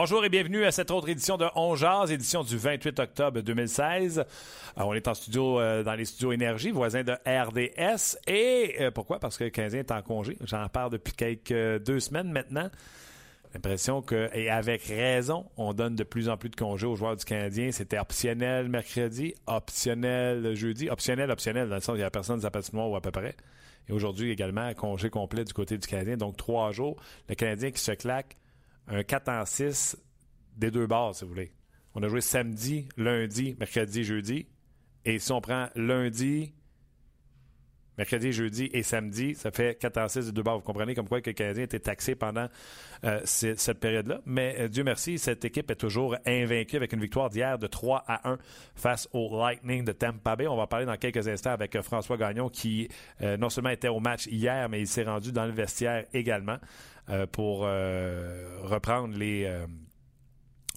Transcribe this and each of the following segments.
Bonjour et bienvenue à cette autre édition de On édition du 28 octobre 2016. Alors, on est en studio euh, dans les studios Énergie, voisins de RDS. Et euh, pourquoi? Parce que le Canadien est en congé. J'en parle depuis quelques deux semaines maintenant. L'impression que, et avec raison, on donne de plus en plus de congés aux joueurs du Canadien. C'était optionnel mercredi, optionnel jeudi, optionnel, optionnel, dans le sens où il n'y a personne de patinoire ou à peu près. Et aujourd'hui également, congé complet du côté du Canadien. Donc, trois jours. Le Canadien qui se claque un 4 en 6 des deux bars, si vous voulez. On a joué samedi, lundi, mercredi, jeudi. Et si on prend lundi, mercredi, jeudi et samedi, ça fait 4 en 6 des deux bars. Vous comprenez comme quoi que le Canadien était taxé pendant euh, cette période-là. Mais euh, Dieu merci, cette équipe est toujours invaincue avec une victoire d'hier de 3 à 1 face au Lightning de Tampa Bay. On va parler dans quelques instants avec euh, François Gagnon qui non seulement était au match hier, mais il s'est rendu dans le vestiaire également. Euh, pour euh, reprendre les, euh,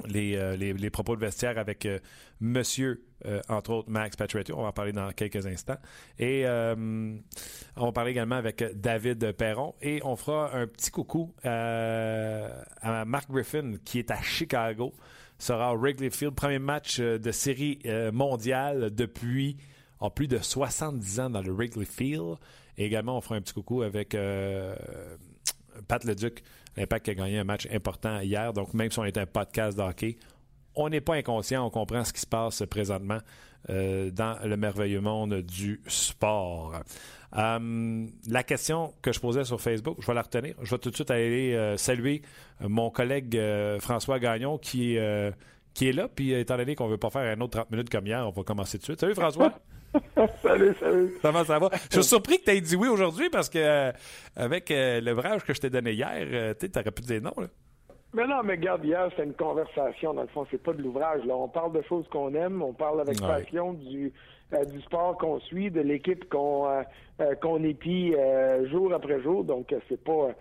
les, les, propos de vestiaire avec monsieur, entre autres, Max Pacioretty. On va en parler dans quelques instants. Et on va parler également avec David Perron. Et on fera un petit coucou à Mark Griffin, qui est à Chicago. Sera au Wrigley Field. Premier match de série mondiale depuis en plus de 70 ans dans le Wrigley Field. Et également, on fera un petit coucou avec Pat Leduc, l'Impact a gagné un match important hier. Donc, même si on est un podcast d'hockey, on n'est pas inconscient, on comprend ce qui se passe présentement euh, dans le merveilleux monde du sport. Euh, la question que je posais sur Facebook, je vais la retenir. Je vais tout de suite aller euh, saluer mon collègue François Gagnon qui, qui est là. Puis, étant donné qu'on ne veut pas faire un autre 30 minutes comme hier, on va commencer tout de suite. Salut François! salut, salut. Comment ça va? Je suis surpris que tu aies dit oui aujourd'hui parce que euh, avec euh, le l'ouvrage que je t'ai donné hier, euh, tu aurais pu dire non. Là. Mais non, mais regarde, hier, c'est une conversation. Dans le fond, c'est pas de l'ouvrage. Là, On parle de choses qu'on aime, on parle avec passion du, du sport qu'on suit, de l'équipe qu'on qu'on épie jour après jour. Donc, c'est pas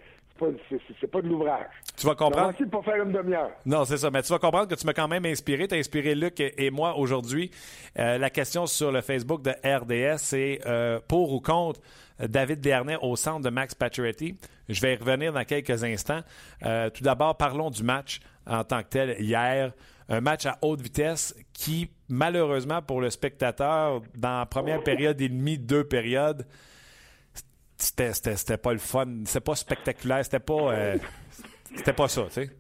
c'est pas de l'ouvrage. Tu vas comprendre? C'est pas faire une demi-heure. Non, c'est ça. Mais tu vas comprendre que tu m'as quand même inspiré. Tu as inspiré Luc et, moi aujourd'hui. Euh, la question sur le Facebook de RDS, c'est euh, pour ou contre David Dernay au centre de Max Pacioretty? Je vais y revenir dans quelques instants. Euh, tout d'abord, parlons du match en tant que tel hier. Un match à haute vitesse qui, malheureusement pour le spectateur, dans la première période et demie, deux périodes, c'était pas le fun. C'était pas spectaculaire. C'était pas, euh, c'était pas ça, tu sais.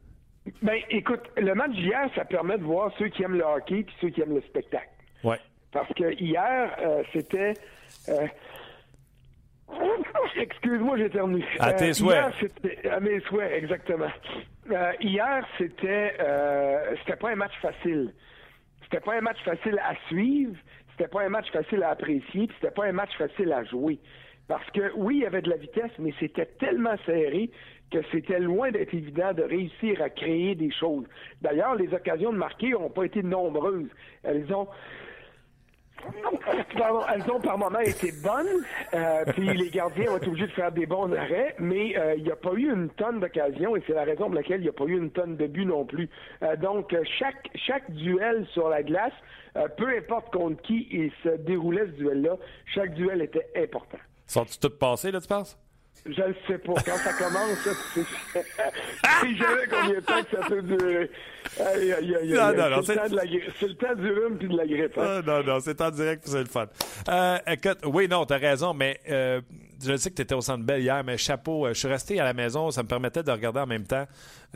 Ben, écoute, le match d'hier, ça permet de voir ceux qui aiment le hockey et ceux qui aiment le spectacle. Ouais. Parce que hier, euh, c'était. Euh, excuse-moi, j'ai terminé. À tes souhaits. à mes souhaits, exactement. hier, c'était, c'était pas un match facile. C'était pas un match facile à suivre. C'était pas un match facile à apprécier. C'était pas un match facile à jouer. Parce que oui, il y avait de la vitesse, mais c'était tellement serré que c'était loin d'être évident de réussir à créer des choses. D'ailleurs, les occasions de marquer n'ont pas été nombreuses. Elles ont elles ont par moments été bonnes, euh, puis les gardiens ont été obligés de faire des bons arrêts, mais euh, il n'y a pas eu une tonne d'occasions et c'est la raison pour laquelle il n'y a pas eu une tonne de buts non plus. Euh, donc, chaque, chaque duel sur la glace, peu importe contre qui il se déroulait ce duel-là, chaque duel était important. Sont-ils toutes passées, là, tu penses? Je ne sais pas. Quand ça commence, c'est jamais combien de temps que ça peut durer. Aïe, aïe, aïe, non, non, non, c'est le, temps du rhume puis de la grippe. Hein? Ah, non, non, c'est en direct puis c'est le fun. Euh, écoute, oui, non, t'as raison, mais euh, je sais que tu étais au Centre Bell hier, mais chapeau, euh, je suis resté à la maison, ça me permettait de regarder en même temps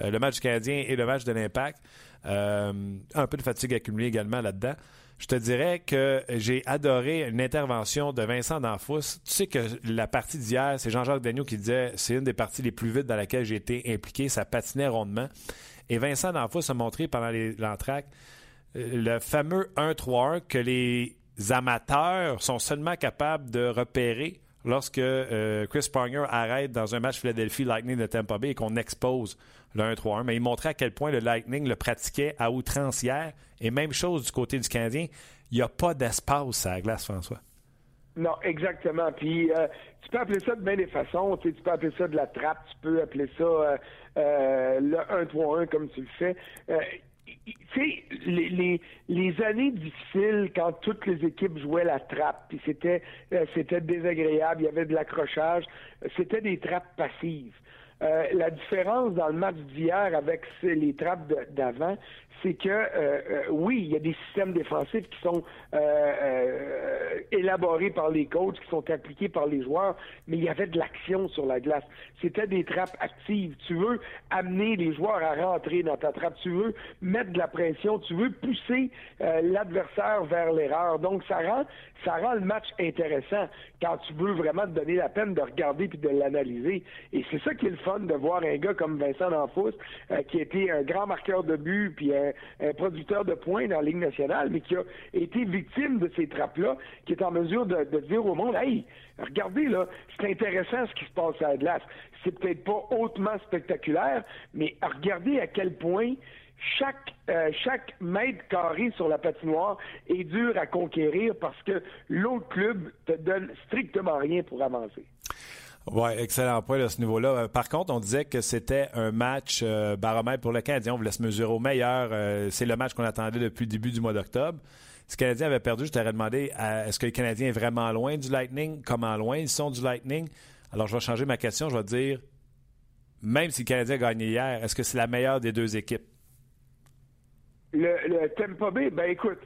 euh, le match du Canadien et le match de l'Impact. un peu de fatigue accumulée également là-dedans je te dirais que j'ai adoré une intervention de Vincent D'Anfous. Tu sais que la partie d'hier, c'est Jean-Jacques Dagneau qui disait c'est une des parties les plus vides dans laquelle j'ai été impliqué. Ça patinait rondement. Et Vincent D'Anfous a montré pendant l'entraque euh, le fameux 1-3-1 que les amateurs sont seulement capables de repérer lorsque euh, Chris Pronger arrête dans un match Philadelphie Lightning de Tampa Bay et qu'on expose le 1-3-1. Mais il montrait à quel point le Lightning le pratiquait à outrance hier. Et même chose du côté du Canadien. Il n'y a pas d'espace à la glace, François. Non, exactement. Puis euh, tu peux appeler ça de bien des façons. Tu, peux appeler ça de la trappe, tu peux appeler ça euh, euh, le 1-3-1 comme tu le fais. tu sais, les, années difficiles, quand toutes les équipes jouaient la trappe, puis c'était c'était désagréable, il y avait de l'accrochage, c'était des trappes passives. La différence dans le match d'hier avec les trappes d'avant, c'est que euh, euh, oui, il y a des systèmes défensifs qui sont euh, élaborés par les coachs, qui sont appliqués par les joueurs, mais il y avait de l'action sur la glace. C'était des trappes actives. Tu veux amener les joueurs à rentrer dans ta trappe, tu veux mettre de la pression, tu veux pousser l'adversaire vers l'erreur. Donc ça rend ça rend le match intéressant quand tu veux vraiment te donner la peine de regarder puis de l'analyser. Et c'est ça qui est le fun de voir un gars comme Vincent D'Anfous, qui été un grand marqueur de but puis un, producteur de points dans la Ligue nationale, mais qui a été victime de ces trappes-là, qui est en mesure de, dire au monde, hey, regardez là, c'est intéressant ce qui se passe à la. C'est peut-être pas hautement spectaculaire, mais regardez à quel point chaque, euh, chaque mètre carré sur la patinoire est dur à conquérir parce que l'autre club te donne strictement rien pour avancer. Oui, excellent point à ce niveau-là. Euh, par contre, on disait que c'était un match euh, baromètre pour le Canadien. On voulait se mesurer au meilleur. Euh, c'est le match qu'on attendait depuis le début du mois d'octobre. Si le Canadien avait perdu, je t'aurais demandé est-ce que le Canadien est vraiment loin du Lightning? Comment loin ils sont du Lightning? Alors, je vais changer ma question. Je vais dire même si le Canadien a gagné hier, est-ce que c'est la meilleure des deux équipes? Le, le Tampa Bay, ben écoute,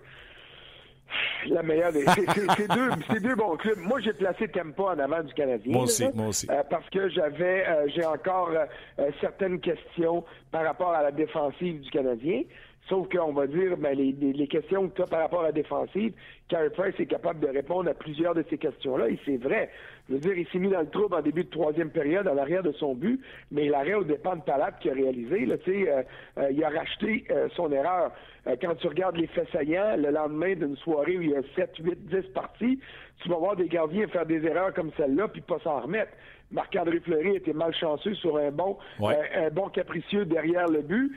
la meilleure des. C'est deux, deux, bons clubs. Moi, j'ai placé Tempa en avant du Canadien. Moi aussi, moi aussi. Euh, parce que j'avais, euh, j'ai encore euh, certaines questions par rapport à la défensive du Canadien. Sauf qu'on va dire, ben, les, les, questions que tu as par rapport à la défensive, Carey Price est capable de répondre à plusieurs de ces questions-là, et c'est vrai. Je veux dire, il s'est mis dans le trouble en début de troisième période, à l'arrière de son but, mais l'arrêt au dépend de Palat qui a réalisé, là, tu sais, il a racheté son erreur. Euh, quand tu regardes les faits saillants, le lendemain d'une soirée où il y a 7, 8, 10 parties, tu vas voir des gardiens faire des erreurs comme celle-là, puis pas s'en remettre. Marc-André Fleury était malchanceux sur un bon, euh, un bon capricieux derrière le but.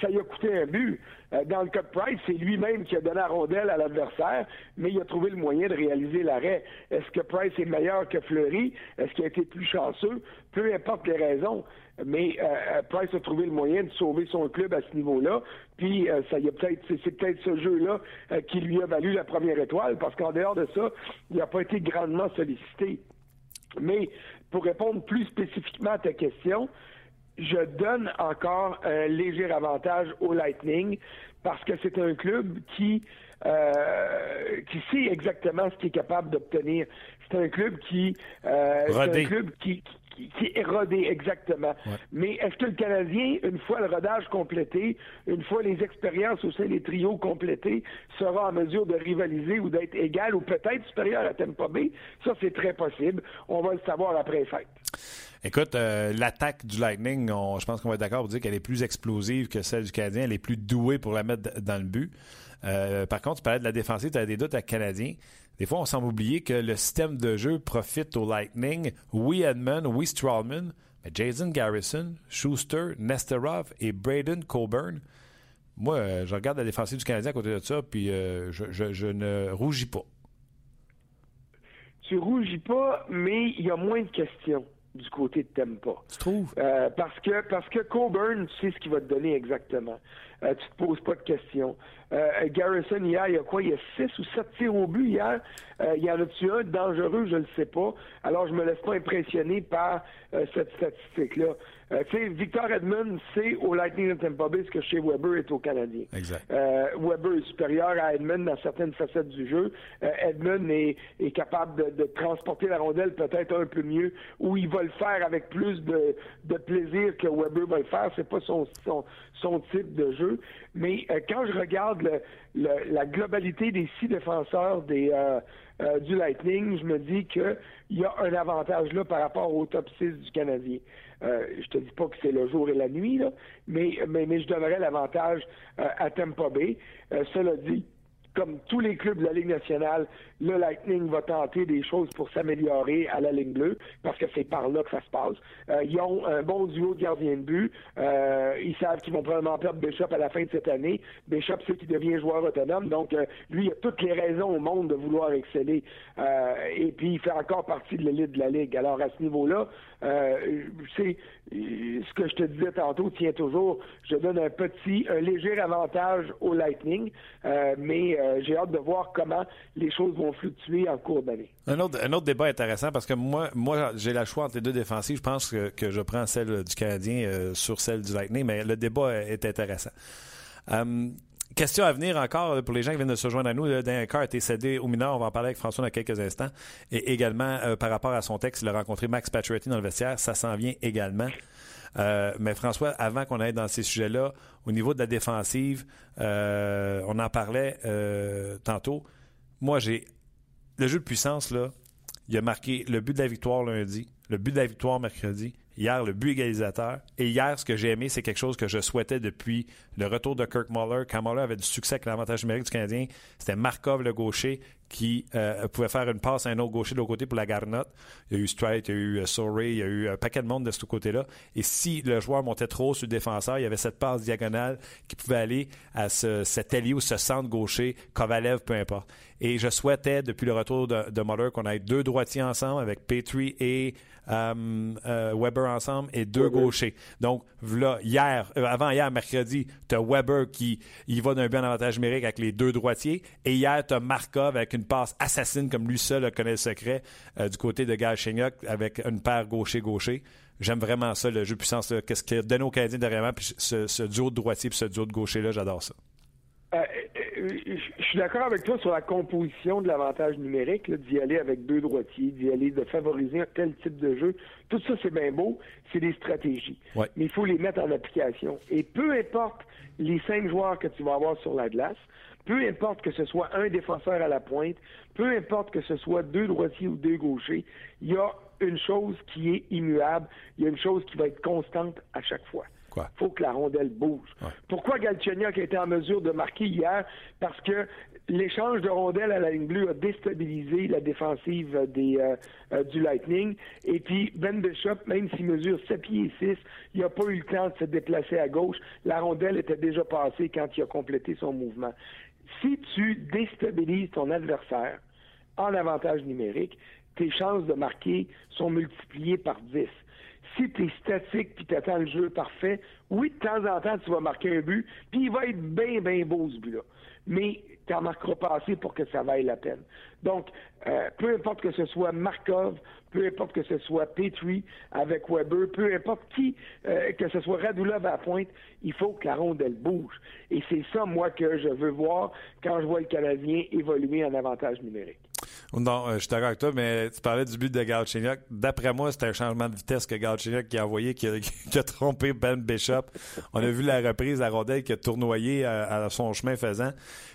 Ça lui a coûté un but. Euh, dans le cas de Price, c'est lui-même qui a donné la rondelle à l'adversaire, mais il a trouvé le moyen de réaliser l'arrêt. Est-ce que Price est meilleur que Fleury? Est-ce qu'il a été plus chanceux? Peu importe les raisons mais euh, Price a trouvé le moyen de sauver son club à ce niveau-là. Puis ça y a peut-être, c'est, peut-être ce jeu-là qui lui a valu la première étoile, parce qu'en dehors de ça, il n'a pas été grandement sollicité. Mais pour répondre plus spécifiquement à ta question, je donne encore un léger avantage au Lightning parce que c'est un club qui qui sait exactement ce qu'il est capable d'obtenir. C'est un club qui, c'est un club qui, qui, est rodé exactement. Mais est-ce que le Canadien, une fois le rodage complété, une fois les expériences au sein des trios complétés, sera en mesure de rivaliser ou d'être égal ou peut-être supérieur à Tampa Bay? Ça, c'est très possible. On va le savoir après fête. Écoute, euh, l'attaque du Lightning, je pense qu'on va être d'accord pour dire qu'elle est plus explosive que celle du Canadien. Elle est plus douée pour la mettre dans le but. Euh, par contre, tu parlais de la défensive, tu as des doutes à Canadien. Des fois, on semble oublier que le système de jeu profite au Lightning. Oui, Edmund, oui, Strawman, mais Jason Garrison, Schuster, Nesterov et Braden Coburn. Moi, euh, je regarde la défensive du Canadien à côté de ça, puis euh, je, ne rougis pas. Tu rougis pas, mais il y a moins de questions du côté de Tempa. Tu trouves? Euh, parce que parce que Coburn, tu sais ce qu'il va te donner exactement. Euh, tu te poses pas de questions. Euh, Garrison, hier, il y a quoi? Il y a six ou sept tirs au but hier. Euh, il y en a-tu un dangereux? Je ne sais pas. Alors, je me laisse pas impressionner par cette statistique-là. tu sais, Victor Edmund, c'est au Lightning de Tampa Bay ce que chez Weber est au Canadien. Exact. Weber est supérieur à Edmund dans certaines facettes du jeu. Edmund est, capable de, transporter la rondelle peut-être un peu mieux, ou il va le faire avec plus de, plaisir que Weber va le faire. C'est pas son, son type de jeu. Mais euh, quand je regarde la globalité des six défenseurs des, euh, euh, du Lightning, je me dis qu'il y a un avantage là par rapport au top 6 du Canadien. je te dis pas que c'est le jour et la nuit, mais, mais, je donnerais l'avantage à Tampa Bay. cela dit, comme tous les clubs de la Ligue nationale, le Lightning va tenter des choses pour s'améliorer à la ligne bleue, parce que c'est par là que ça se passe. Euh, ils ont un bon duo de gardiens de but. Euh, ils savent qu'ils vont probablement perdre Bishop à la fin de cette année. Bishop sait qu'il devient joueur autonome, donc euh, lui, il a toutes les raisons au monde de vouloir exceller. et puis, il fait encore partie de l'élite de la Ligue. Alors, à ce niveau-là, c'est ce que je te disais tantôt tient toujours. Je donne un petit, un léger avantage au Lightning, mais j'ai hâte de voir comment les choses vont fluctuer en cours d'année. Un autre, un autre débat intéressant parce que moi, moi j'ai la choix entre les deux défensives. Je pense que, que je prends celle du Canadien euh, sur celle du Lightning, mais le débat est intéressant. Euh, question à venir encore pour les gens qui viennent de se joindre à nous. D'un cas a été cédé au mineur. On va en parler avec François dans quelques instants. Et également, euh, par rapport à son texte, il a rencontré Max Pacioretty dans le vestiaire. Ça s'en vient également. mais François, avant qu'on aille dans ces sujets-là, au niveau de la défensive, on en parlait tantôt. Moi, j'ai le jeu de puissance, là, il a marqué le but de la victoire lundi, le but de la victoire mercredi, Hier, le but égalisateur. Et hier, ce que j'ai aimé, c'est quelque chose que je souhaitais depuis le retour de Kirk Muller. Quand Muller avait du succès avec l'avantage numérique du Canadien, c'était Markov, le gaucher, qui euh, pouvait faire une passe à un autre gaucher de l'autre côté pour la garnotte. Il y a eu Strite, il y a eu uh, il y a eu un paquet de monde de ce côté-là. Et si le joueur montait trop sur le défenseur, il y avait cette passe diagonale qui pouvait aller à ce, cet allié ou ce centre gaucher, Kovalev, peu importe. Et je souhaitais, depuis le retour de, de Muller, qu'on ait deux droitiers ensemble avec Petrie et euh, euh, Weber ensemble et deux gauchers. Donc, là, hier, euh, avant hier, mercredi, tu as Weber qui il va d'un bien avantage numérique avec les deux droitiers. Et hier, tu as Markov avec une passe assassine, comme lui seul connaît le secret, du côté de Galchenyuk avec une paire gaucher-gaucher. J'aime vraiment ça, le jeu de puissance. Qu'est-ce qu'il a donné aux Canadiens derrière puis ce, ce, duo de droitier puis ce duo de gaucher-là, j'adore ça. Je suis d'accord avec toi sur la composition de l'avantage numérique, d'y aller avec deux droitiers, d'y aller de favoriser un tel type de jeu. Tout ça, c'est bien beau, c'est des stratégies. Mais il faut les mettre en application. Et peu importe les cinq joueurs que tu vas avoir sur la glace, peu importe que ce soit un défenseur à la pointe, peu importe que ce soit deux droitiers ou deux gauchers, il y a une chose qui est immuable, il y a une chose qui va être constante à chaque fois. Il faut que la rondelle bouge. Pourquoi Galchenyuk a été en mesure de marquer hier? Parce que l'échange de rondelles à la ligne bleue a déstabilisé la défensive des, euh, euh, du Lightning. Et puis, Ben Bishop, même s'il mesure 7 pieds et 6, il n'a pas eu le temps de se déplacer à gauche. La rondelle était déjà passée quand il a complété son mouvement. Si tu déstabilises ton adversaire en avantage numérique, tes chances de marquer sont multipliées par 10 si tu es statique puis tu attends le jeu parfait, oui, de temps en temps, tu vas marquer un but, puis il va être bien, bien beau ce but-là. Mais tu n'en marqueras pas assez pour que ça vaille la peine. Donc, euh, peu importe que ce soit Markov, peu importe que ce soit Petrie avec Weber, peu importe qui, euh, que ce soit Radulov à la pointe, il faut que la rondelle bouge. Et c'est ça, moi, que je veux voir quand je vois le Canadien évoluer en avantage numérique. Non, euh, je suis d'accord avec toi, mais tu parlais du but de Galchenyuk. D'après moi, c'était un changement de vitesse que Galchenyuk qui a envoyé, qui a, trompé Ben Bishop. On a vu la reprise à rondelle qui a tournoyé à, son chemin faisant.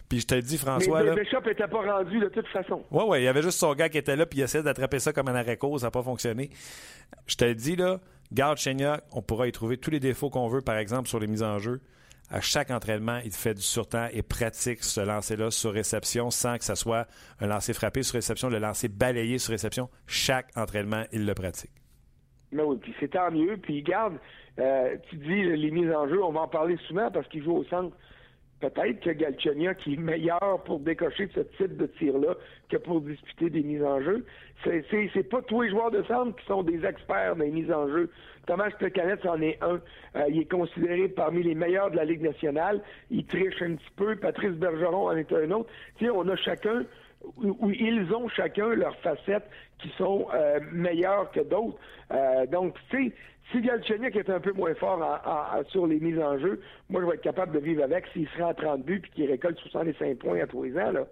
Puis je te dis, François. Mais Bishop n'était pas rendu de toute façon. Oui, oui, il y avait juste son gars qui était là, puis il essayait d'attraper ça comme un arrêt ça n'a pas fonctionné. Je te dis, là, Galchenyuk, on pourra y trouver tous les défauts qu'on veut, par exemple, sur les mises en jeu à chaque entraînement, il fait du surtemps et pratique ce lancer-là sur réception sans que ce soit un lancer frappé sur réception, le lancer balayé sur réception. Chaque entraînement, il le pratique. Mais oui, puis c'est tant mieux. Puis garde, euh, tu dis les mises en jeu, on va en parler souvent parce qu'il joue au centre. Peut-être que Galchenia qui est meilleur pour décocher ce type de tir-là que pour disputer des mises en jeu. C'est, pas tous les joueurs de centre qui sont des experts les mises en jeu. Thomas Plekanec en est un. Euh, il est considéré parmi les meilleurs de la Ligue nationale. Il triche un petit peu. Patrice Bergeron en est un autre. Tu on a chacun où ils ont chacun leurs facettes qui sont euh, meilleures que d'autres. Euh, donc, tu sais, si Galchenyuk est un peu moins fort sur les mises en jeu, moi, je vais être capable de vivre avec s'il serait en 30 buts puis qu'il récolte 65 points à tous les ans. Là.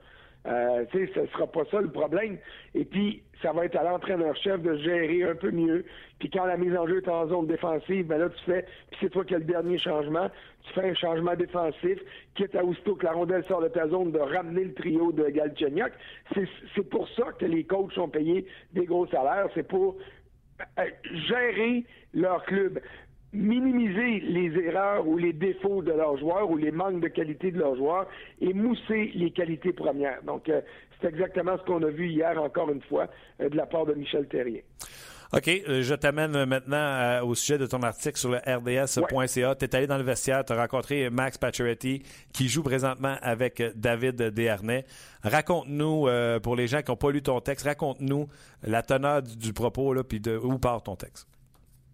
Euh, ce ne sera pas ça le problème. Et puis, ça va être à l'entraîneur-chef de gérer un peu mieux. Puis quand la mise en jeu est en zone défensive, ben là, tu fais, puis c'est toi qui as le dernier changement, tu fais un changement défensif, quitte à aussitôt que la rondelle sort de ta zone, de ramener le trio de Galchenyuk. C'est pour ça que les coachs sont payés des gros salaires. C'est pour euh, gérer leur club. Minimiser les erreurs ou les défauts de leurs joueurs ou les manques de qualité de leurs joueurs et mousser les qualités premières. Donc, euh, c'est exactement ce qu'on a vu hier, encore une fois, euh, de la part de Michel Terrien. OK, euh, je t'amène maintenant au sujet de ton article sur le RDS.ca. Tu es allé dans le vestiaire, tu as rencontré Max Pacioretty qui joue présentement avec David Desharnais. Raconte-nous, pour les gens qui n'ont pas lu ton texte, raconte-nous la teneur du, propos, là, puis de où part ton texte.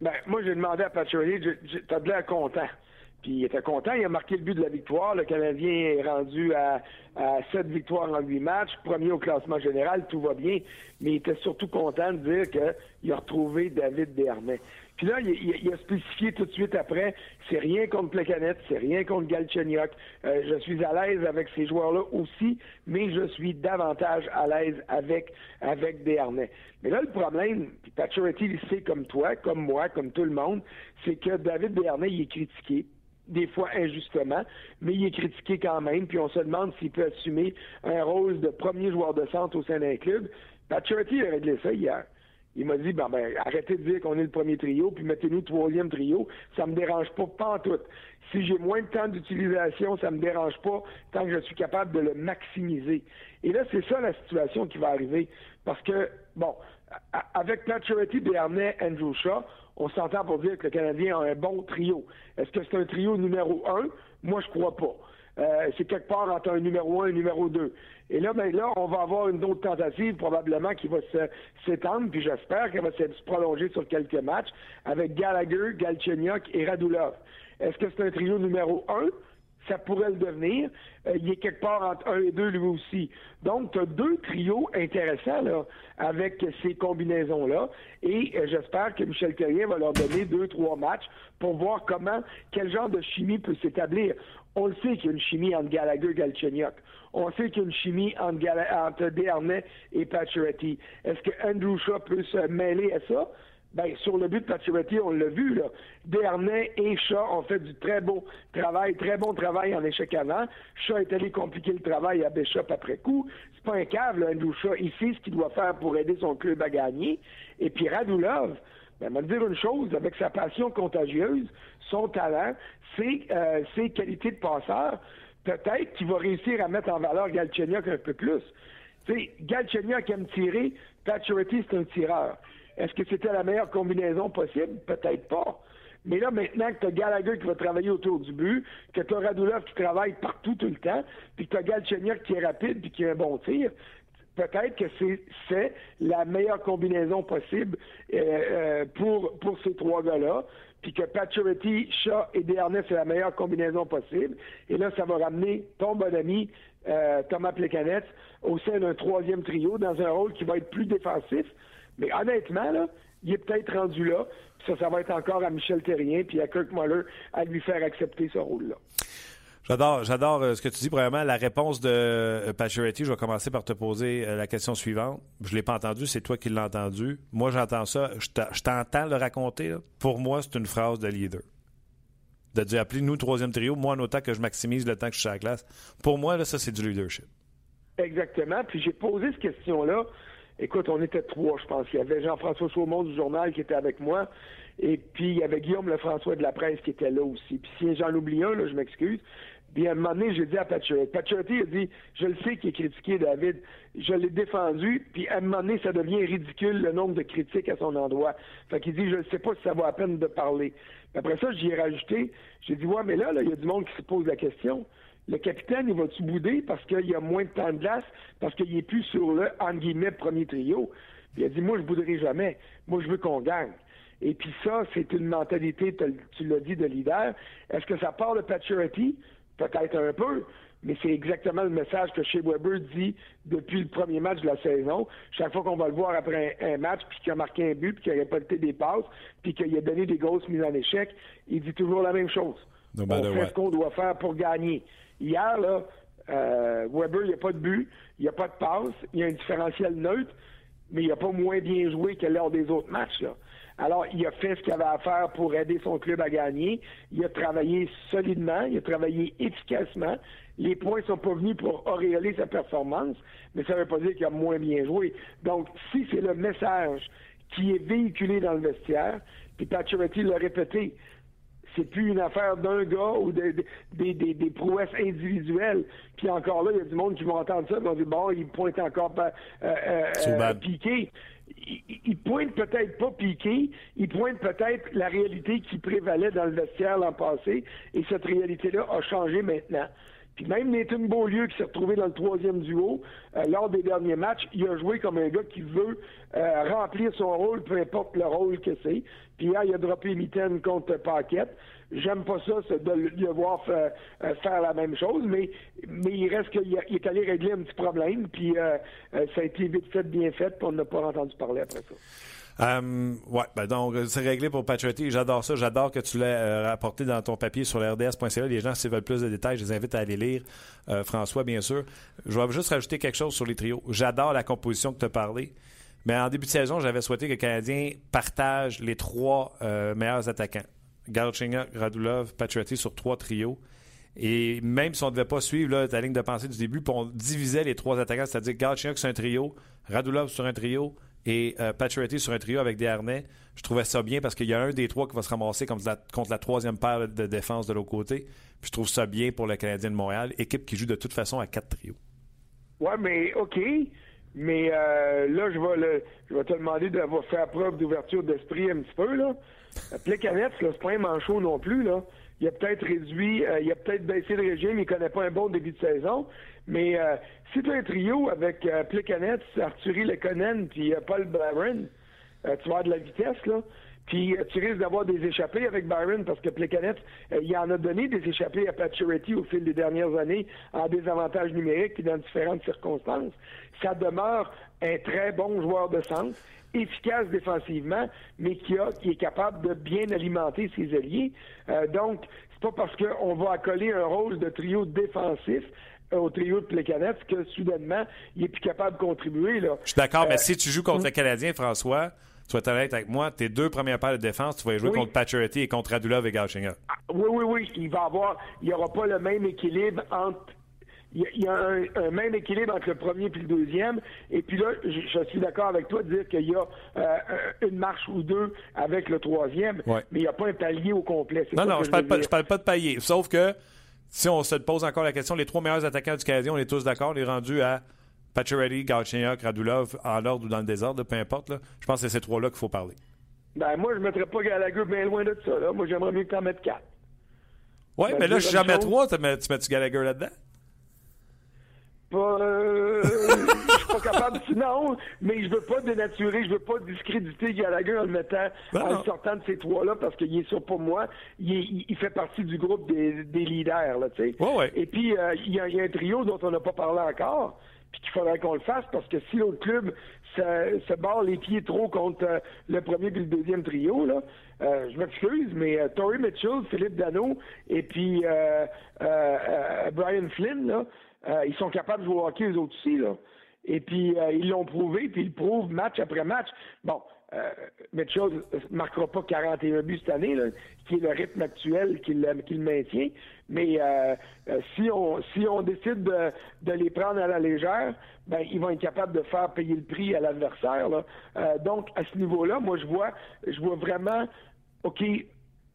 Ben, moi, j'ai demandé à Patrick, t'as de l'air content. Puis il était content, il a marqué le but de la victoire. Le Canadien est rendu à, 7 victoires en 8 matchs, premier au classement général, tout va bien. Mais il était surtout content de dire qu'il a retrouvé David Desharnais. Puis là, il, a spécifié tout de suite après, c'est rien contre Plecanet, c'est rien contre Galchenyuk. Euh, je suis à l'aise avec ces joueurs-là aussi, mais je suis davantage à l'aise avec, avec. Mais là, le problème, puis Paturity le sait comme toi, comme moi, comme tout le monde, c'est que David Desharnais, il est critiqué des fois injustement, mais il est critiqué quand même, puis on se demande s'il peut assumer un rôle de premier joueur de centre au sein d'un club. Paturity a réglé ça hier. Il m'a dit, ben, ben, arrêtez de dire qu'on est le premier trio, puis mettez-nous le troisième trio. Ça me dérange pas, pas en tout. Si j'ai moins de temps d'utilisation, ça me dérange pas tant que je suis capable de le maximiser. Et là, c'est ça la situation qui va arriver. Parce que, bon, avec Paturity, Bernay, Andrew Shaw, on s'entend pour dire que le Canadien a un bon trio. Est-ce que c'est un trio numéro un? Moi, je crois pas. Euh, c'est quelque part entre un numéro un et un numéro deux. Et là, ben là, on va avoir une autre tentative probablement qui va s'étendre, puis j'espère qu'elle va se prolonger sur quelques matchs avec Gallagher, Galchenyuk et Radulov. Est-ce que c'est un trio numéro un? ça pourrait le devenir. Euh, il est quelque part entre un et deux lui aussi. Donc, tu as deux trios intéressants là, avec ces combinaisons-là. Et euh, j'espère que Michel Terrien va leur donner deux, trois matchs pour voir comment, quel genre de chimie peut s'établir. On le sait qu'il y a une chimie entre Gallagher et Galchenyuk. On sait qu'il y a une chimie entre, entre et Pacioretty. Est-ce que Andrew Shaw peut se mêler à ça? Ben, sur le but de Pacioretty, on l'a vu, là. Dernay et Shaw ont fait du très beau travail, très bon travail en échec avant. Shaw est allé compliquer le travail à Bishop après coup. C'est pas un cave, là, Andrew Shaw. Il sait ce qu'il doit faire pour aider son club à gagner. Et puis Radulov, ben, me dire une chose, avec sa passion contagieuse, son talent, ses, euh, ses qualités de passeur, peut-être qu'il va réussir à mettre en valeur Galchenyuk un peu plus. Tu aime tirer, Pacioretty, c'est un tireur. Est-ce que c'était la meilleure combinaison possible? Peut-être pas. Mais là, maintenant que tu as Gallagher qui va travailler autour du but, que tu as Radulov qui travaille partout tout le temps, puis que tu as Galchenyuk qui est rapide puis qui a un bon tir, peut-être que c'est la meilleure combinaison possible euh, euh, pour, pour ces trois gars-là, puis que Pacioretty, Shaw et Desharnais, c'est la meilleure combinaison possible. Et là, ça va ramener ton bon ami euh, Thomas Plekanec au sein d'un troisième trio dans un rôle qui va être plus défensif, mais honnêtement, là, il est peut-être rendu là. Ça, ça va être encore à Michel Terrien puis à Kirk Muller à lui faire accepter ce rôle-là. J'adore, j'adore euh, ce que tu dis. Premièrement, la réponse de euh, Pacioretty, je vais commencer par te poser euh, la question suivante. Je ne l'ai pas entendu, c'est toi qui l'as entendu. Moi, j'entends ça. Je t'entends le raconter. Pour moi, c'est une phrase de leader. De dire, appelez-nous troisième trio, moi, en autant que je maximise le temps que je suis à la classe. Pour moi, là, ça, c'est du leadership. Exactement. Puis j'ai posé cette question-là Écoute, on était trois, je pense. Il y avait Jean-François Chaumont du journal qui était avec moi. Et puis, il y avait Guillaume Lefrançois de la presse qui était là aussi. Puis, si j'en oublie un, là, je m'excuse. Puis, à un moment donné, j'ai dit à Patrick. Patrick a dit, je le sais qu'il est critiqué, David. Je l'ai défendu. Puis, à un moment donné, ça devient ridicule, le nombre de critiques à son endroit. Fait qu'il dit, je ne sais pas si ça vaut la peine de parler. après ça, j'y ai rajouté. J'ai dit, ouais, mais là, il y a du monde qui se pose la question le capitaine, il va-tu bouder parce qu'il y a moins de temps de glace, parce qu'il n'est plus sur le, entre guillemets, premier trio? Puis il a dit, moi, je bouderai jamais. Moi, je veux qu'on gagne. Et puis ça, c'est une mentalité, tu l'as dit, de leader. Est-ce que ça part de Paturity? Peut-être un peu, mais c'est exactement le message que Shea Weber dit depuis le premier match de la saison. Chaque fois qu'on va le voir après un, match, puis qu'il a marqué un but, puis qu'il a récolté des passes, puis qu'il a donné des grosses mises en échec, il dit toujours la même chose. On fait ce qu'on doit faire pour gagner. Hier, là, euh, Weber, il n'y a pas de but, il n'y a pas de passe, il y a un différentiel neutre, mais il n'a pas moins bien joué que lors des autres matchs. Là. Alors, il a fait ce qu'il avait à faire pour aider son club à gagner. Il a travaillé solidement, il a travaillé efficacement. Les points ne sont pas venus pour auréoler sa performance, mais ça ne veut pas dire qu'il a moins bien joué. Donc, si c'est le message qui est véhiculé dans le vestiaire, puis Pacioretty l'a répété, c'est plus une affaire d'un gars ou des, des, des, des, prouesses individuelles. Puis encore là, il y a du monde qui vont entendre ça, ils vont dire bon, il pointe encore euh, euh, euh piqué. Il, il, pointe peut-être pas piqué, il pointe peut-être la réalité qui prévalait dans le vestiaire l'an passé, et cette réalité-là a changé maintenant. Puis même Nathan Beaulieu, qui s'est retrouvé dans le troisième duo, euh, lors des derniers matchs, il a joué comme un gars qui veut euh, remplir son rôle, peu importe le rôle que c'est. Puis hier, il a droppé Mitten contre Paquette. J'aime pas ça, de le voir euh, faire la même chose, mais, mais il reste qu'il est allé régler un petit problème, puis ça a été vite fait, bien fait, puis on n'a pas entendu parler après ça. Euh, ouais, ben donc c'est réglé pour Patriotti. J'adore ça. J'adore que tu l'aies euh, rapporté dans ton papier sur l'RDS.ca. Les gens, s'ils veulent plus de détails, je les invite à aller lire. Euh, François, bien sûr. Je vais juste rajouter quelque chose sur les trios. J'adore la composition que tu as parlé. Mais en début de saison, j'avais souhaité que le Canadien partage les trois meilleurs attaquants. Galchenyuk, Radulov, Patriotti sur trois trios. Et même si on ne devait pas suivre ta ligne de pensée du début, on divisait les trois attaquants, c'est-à-dire Galchenyuk sur un trio, Radulov sur un trio, et euh, sur un trio avec des harnais. Je trouvais ça bien parce qu'il y a un des trois qui va se ramasser contre la troisième paire de défense de l'autre côté. Puis je trouve ça bien pour le Canadien de Montréal, équipe qui joue de toute façon à quatre trios. Ouais, mais OK. Mais euh, là, je vais, te demander de faire preuve d'ouverture d'esprit un petit peu. Là. Plekanec, c'est pas un manchot non plus. Là. Il a peut-être réduit, euh, il a peut-être baissé le régime, il connaît pas un bon début de saison. Mais euh, si tu as un trio avec euh, Plekanec, Arthurie Lekonen puis euh, Paul Byron, tu vas avoir de la vitesse, là. Puis tu risques d'avoir des échappées avec Byron parce que Plekanec, il en a donné des échappées à Pacioretty au fil des dernières années en désavantage numérique et dans différentes circonstances. Ça demeure un très bon joueur de centre efficace défensivement, mais qui, est capable de bien alimenter ses alliés. donc, c'est pas parce qu'on va accoler un rôle de trio défensif au trio de Plekanec que soudainement, il est plus capable de contribuer. Là. Je suis d'accord, mais euh, si tu joues contre hum. le Canadien, François, tu vas t'arrêter avec moi, tes deux premières paires de défense, tu vas jouer contre Pacioretty et contre Radulov et Galchenyuk. Ah, oui, oui, oui. Il va avoir, il n'y aura pas le même équilibre entre il y a, un, même équilibre entre le premier et le deuxième. Et puis là, je, suis d'accord avec toi de dire qu'il y a euh, une marche ou deux avec le troisième, mais il n'y a pas un palier au complet. Non, non, je ne parle, parle, pas de palier. Sauf que si on se pose encore la question, les trois meilleurs attaquants du Canadien, on est tous d'accord, on est rendu à Pacioretty, Galchenyuk, Radulov, en ordre ou dans le désordre, peu importe. Je pense que c'est ces trois-là qu'il faut parler. Ben, moi, je ne mettrais pas Gallagher bien loin de ça. Là. Moi, j'aimerais mieux que tu en mettes quatre. Oui, ben, mais là, je suis jamais trois. Tu mets-tu Gallagher là-dedans? Euh, je suis pas capable, sinon, mais je veux pas dénaturer, je veux pas discréditer Gallagher en le mettant, en sortant de ces trois-là parce qu'il est sûr pour moi, il, il, fait partie du groupe des, des leaders, là, tu sais. Et puis, euh, il y, a un trio dont on n'a pas parlé encore, puis qu'il faudrait qu'on le fasse parce que si l'autre club se, se barre les pieds trop contre euh, le premier et le deuxième trio, là, euh, je m'excuse, mais euh, Tory Mitchell, Philippe Dano et puis Brian Flynn, là, euh, ils sont capables de jouer hockey, eux autres aussi, là. Et puis, euh, ils l'ont prouvé, puis ils le prouvent match après match. Bon, euh, Mitchell ne marquera pas 41 buts cette année, qui est le rythme actuel qu'il maintient. Mais euh, si, on, si on décide de, de, les prendre à la légère, ben, ils vont être capables de faire payer le prix à l'adversaire. donc, à ce niveau-là, moi, je vois, je vois vraiment, OK,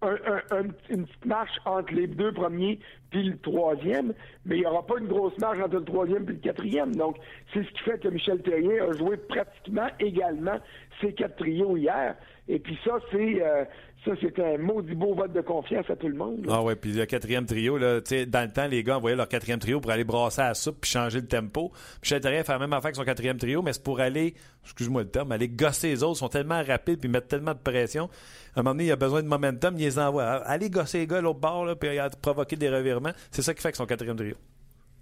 une petite marche entre les deux premiers puis le troisième, mais il n'y aura pas une grosse marge entre le troisième et le quatrième. Donc, c'est ce qui fait que Michel Terrien a joué pratiquement également ces quatre trios hier. Et puis ça, c'est euh, ça, c'est un maudit beau vote de confiance à tout le monde. Ah ouais, puis le quatrième trio, là, dans le temps, les gars envoyaient leur quatrième trio pour aller brasser à la soupe puis changer le tempo. Michel Terrien fait la même affaire que son quatrième trio, mais c'est pour aller, excuse-moi le terme, aller gosser les autres. Ils sont tellement rapides puis mettent tellement de pression. À un moment donné, il y a besoin de momentum, il les envoie. Allez gosser les gars à l'autre bord, là, puis provoquer des revirements. C'est ça qui fait que son quatrième trio.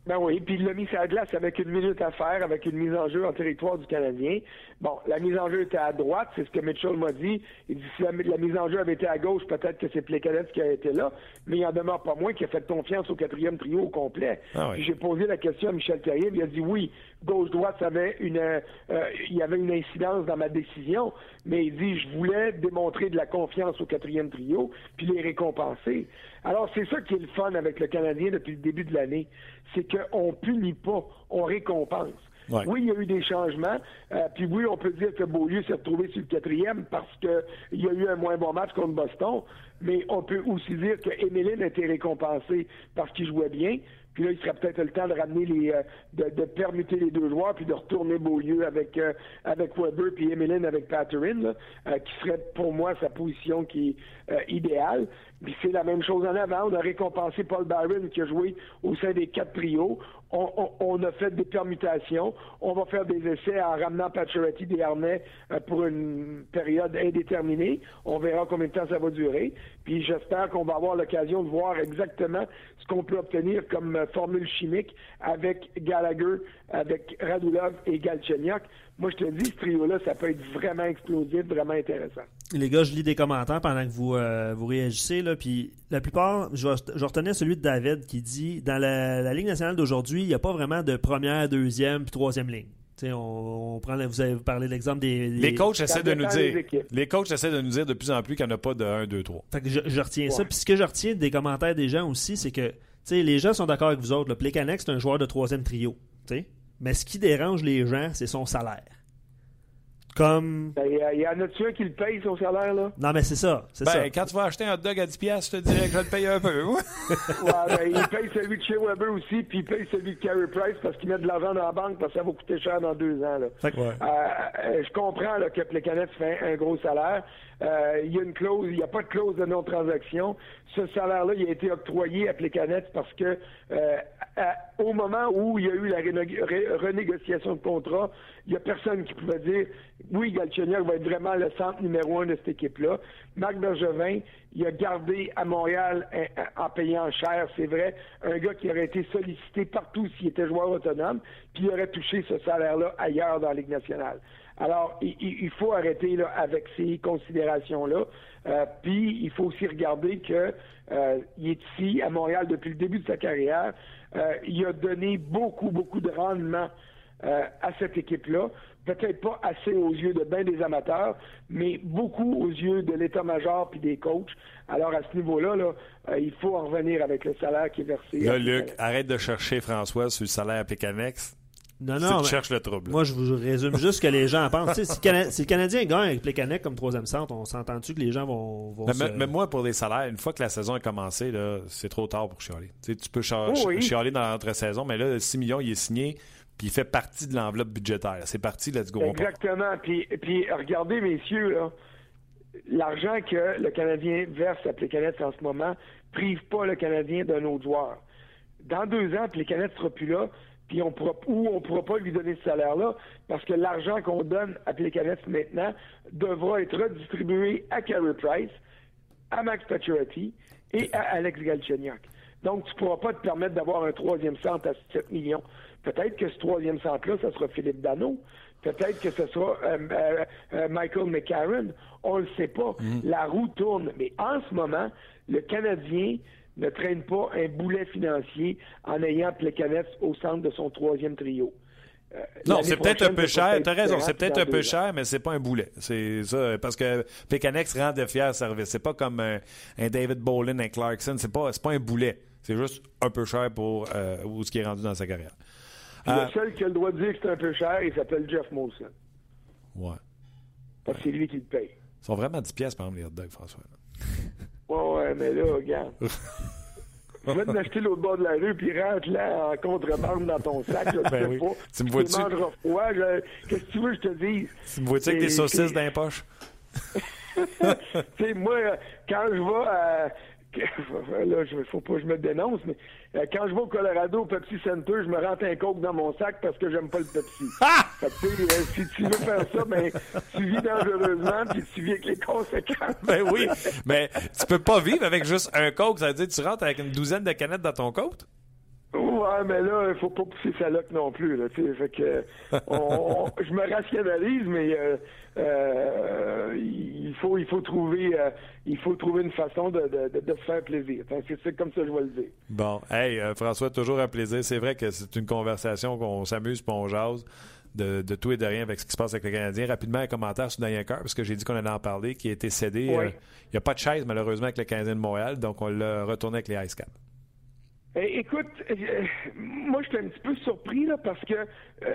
Ben oui, puis il l'a mis sur la glace avec une minute à faire, avec une mise en jeu en territoire du Canadien. Bon, la mise en jeu était à droite, c'est ce que Mitchell m'a dit. Il dit si la, mise en jeu avait été à gauche, peut-être que c'est Plekanec qui a été là, mais il en demeure pas moins qu'il a fait confiance au quatrième trio au complet. Ah j'ai posé la question à Michel Terrier, il a dit oui, gauche-droite, ça avait une, euh, il y avait une incidence dans ma décision, mais il dit je voulais démontrer de la confiance au quatrième trio, puis les récompenser. Alors c'est ça qui est le fun avec le Canadien depuis le début de l'année, c'est qu'on punit pas, on récompense. Oui, il y a eu des changements. Euh, puis oui, on peut dire que Beaulieu s'est retrouvé sur le quatrième parce qu'il y a eu un moins bon match contre Boston. Mais on peut aussi dire que Emeline a été récompensé parce qu'il jouait bien. Puis là, il serait peut-être le temps de ramener les, euh, de, permuter les deux joueurs, puis de retourner Beaulieu avec euh, avec Weber, puis Emeline avec Patterson, euh, qui serait pour moi sa position qui est idéale. Puis c'est la même chose en avant. On a récompensé Paul Barron qui a joué au sein des quatre trios. On, a fait des permutations. On va faire des essais en ramenant Pacioretty des harnais pour une période indéterminée. On verra combien de temps ça va durer. Puis j'espère qu'on va avoir l'occasion de voir exactement ce qu'on peut obtenir comme formule chimique avec Gallagher, avec Radulov et Galchenyuk. Moi, je te dis, ce trio-là, ça peut être vraiment explosif, vraiment intéressant. Les gars, je lis des commentaires pendant que vous, euh, vous réagissez. Là, puis la plupart, je, je, retenais celui de David qui dit dans la, Ligue nationale d'aujourd'hui, il n'y a pas vraiment de première, deuxième puis troisième ligne. On, prend, vous avez parlé de l'exemple des, Les coachs essaient de nous dire. Les coachs essaient de nous dire de plus en plus qu'il n'y en a pas de 1, 2, 3. Fait que je, retiens ça. Puis ce que je retiens des commentaires des gens aussi, c'est que les gens sont d'accord avec vous autres. Le Plekanec, c'est un joueur de troisième trio. Mais ce qui dérange les gens, c'est son salaire. Comme. Ben, il y, en a-tu un qui le paye, son salaire, là? Non, mais c'est ça. Ben, ça. quand tu vas acheter un hot dog à 10$, je te dirais que je le payer un peu. ouais, ben, il paye celui de chez Weber aussi, puis il paye celui de Carey Price parce qu'il met de l'argent dans la banque parce que ça va coûter cher dans deux ans. Là. ouais. euh, je comprends là, que Plekanec fait un gros salaire. Euh, il y a une clause, il n'y a pas de clause de non-transaction. Ce salaire-là, il a été octroyé à Plekanec parce que euh, au moment où il y a eu la renégociation de contrat, il n'y a personne qui pouvait dire oui, Galchenyuk va être vraiment le centre numéro un de cette équipe-là. Marc Bergevin, il a gardé à Montréal en payant cher, c'est vrai, un gars qui aurait été sollicité partout s'il était joueur autonome, puis il aurait touché ce salaire-là ailleurs dans la Ligue nationale. Alors, il, faut arrêter là, avec ces considérations-là. Euh, puis, il faut aussi regarder qu'il euh, est ici, à Montréal, depuis le début de sa carrière. Euh, il a donné beaucoup, beaucoup de rendement à cette équipe-là. Peut-être pas assez aux yeux de bien des amateurs, mais beaucoup aux yeux de l'état-major puis des coachs. Alors, à ce niveau-là, là, il faut en revenir avec le salaire qui est versé. Là, Luc, arrête de chercher François sur le salaire Pécanex. Non, non. Tu cherches le trouble. Moi, je vous résume juste ce que les gens pensent. si, le Canadien gagne avec Plekanec comme troisième centre, on s'entend-tu que les gens vont. vont mais, moi, pour les salaires, une fois que la saison a commencé, c'est trop tard pour chialer. tu peux oh chialer dans l'entre-saison, mais là, 6 millions, il est signé, puis il fait partie de l'enveloppe budgétaire. C'est parti, let's go. Exactement. Puis, puis regardez, messieurs, l'argent que le Canadien verse à Plekanec en ce moment prive pas le Canadien d'un autre joueur. Dans deux ans, Plekanec ne sera plus là puis on pourra, ou on ne pourra pas lui donner ce salaire-là, parce que l'argent qu'on donne à Plekanec maintenant devra être redistribué à Carey Price, à Max Pacioretty et à Alex Galchenyuk. Donc, tu ne pourras pas te permettre d'avoir un troisième centre à 7 millions. Peut-être que ce troisième centre-là, ce sera Philippe Dano. Peut-être que ce sera euh, euh, euh, Michael McCarron. On ne le sait pas. Mm. La roue tourne. Mais en ce moment, le Canadien ne traîne pas un boulet financier en ayant Plekanec au centre de son troisième trio. Euh, non, c'est peut-être un peu cher. Tu as raison, c'est peut-être un peu cher, mais c'est pas un boulet. C'est ça, parce que Plekanec rend de fiers services. C'est pas comme un, David Bolin, un Clarkson. C'est pas, pas un boulet. C'est juste un peu cher pour euh, ce qui est rendu dans sa carrière. Le euh, seul qui a le droit de dire que c'est un peu cher, il s'appelle Jeff Molson. Ouais. Parce que c'est lui qui le paye. Ils sont vraiment 10 pièces par exemple, les hot dogs, François. Ouais, ouais, mais là, regarde. Je vais t'acheter l'autre bord de la rue, puis rentre là en contrebande dans ton sac. Là, ben oui. pas. Tu me vois-tu? froid. Qu'est-ce que tu veux que je te dise? Tu me vois-tu avec des saucisses dans les poches? tu sais, moi, quand je vais à là, il faut pas que je me dénonce, mais euh, quand je vais au Colorado, au Pepsi Center, je me rentre un coke dans mon sac parce que j'aime pas le Pepsi. Euh, si tu veux faire ça, ben, tu vis dangereusement puis tu vis avec les conséquences. ben oui, mais tu peux pas vivre avec juste un coke. Ça veut dire que tu rentres avec une douzaine de canettes dans ton coke? Ouais, mais là, il faut pas pousser sa loque non plus. Là, fait que, je me rationalise, mais euh, euh, il faut il faut trouver euh, il faut trouver une façon de, de, de, se faire plaisir. C'est comme ça que je vais le dire. Bon, hey François, toujours un plaisir. C'est vrai que c'est une conversation qu'on s'amuse et on jase. De, de, tout et de rien avec ce qui se passe avec le Canadien. Rapidement, un commentaire sur Daniel Carr, parce que j'ai dit qu'on allait en parler, qui a été cédé. il n'y a pas de chaise, malheureusement, avec le Canadien de Montréal, donc on l'a retourné avec les Ice Cap. Eh, écoute, euh, moi je suis un petit peu surpris là, parce que euh,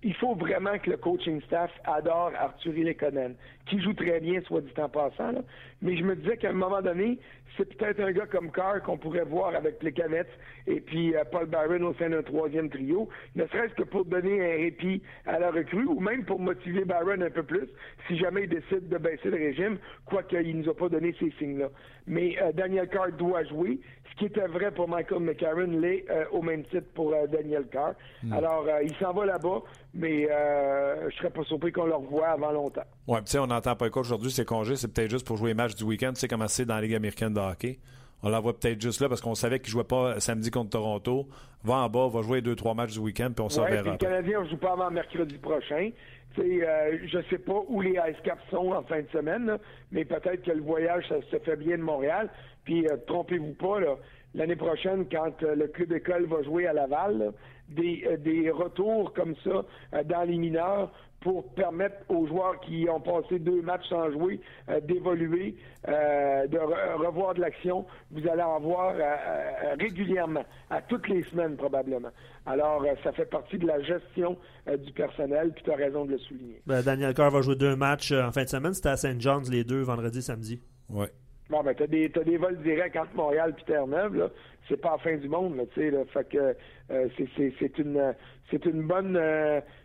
il faut vraiment que le coaching staff adore Arthur Lekonen, qui joue très bien, soit dit en passant. Là. Mais je me disais qu'à un moment donné, c'est peut-être un gars comme Carr qu'on pourrait voir avec Plekanec et puis euh, Paul Barron au sein d'un troisième trio, ne serait-ce que pour donner un répit à la recrue ou même pour motiver Barron un peu plus si jamais il décide de baisser le régime, quoique il nous a pas donné ces signes-là. Mais Daniel Carr doit jouer ce qui était vrai pour Michael McCarron l'est euh, au même titre pour euh, Daniel Carr. Hmm. Alors, euh, il s'en va là-bas, mais je serais pas surpris qu'on le revoie avant longtemps. Ouais, tu sais, on n'entend pas le coach aujourd'hui, c'est congé, c'est peut-être juste pour jouer les matchs du week-end. Tu sais comment c'est dans la Ligue américaine de hockey. On l'envoie peut-être juste là parce qu'on savait qu'il ne jouait pas samedi contre Toronto. Va en bas, va jouer deux, trois matchs du week-end, puis on s'en verra. Le Canadien ne joue pas avant mercredi prochain. Euh, je ne sais pas où les Ice Caps sont en fin de semaine, mais peut-être que le voyage se fait bien de Montréal. Puis euh, trompez-vous pas, l'année prochaine, quand euh, le club école va jouer à Laval, des, des retours comme ça dans les mineurs pour permettre aux joueurs qui ont passé deux matchs sans jouer euh, d'évoluer, euh, de revoir de l'action. Vous allez en voir euh, régulièrement, à toutes les semaines probablement. Alors, ça fait partie de la gestion du personnel, puis tu as raison de le souligner. Ben, Daniel Carr va jouer deux matchs en fin de semaine. C'était à St. John's les deux, vendredi, samedi. Oui. Bon, ben, t'as des, des vols directs entre Montréal et Terre-Neuve, là. C'est pas la fin du monde, là, tu sais, là. Fait que, c'est une, c'est une bonne,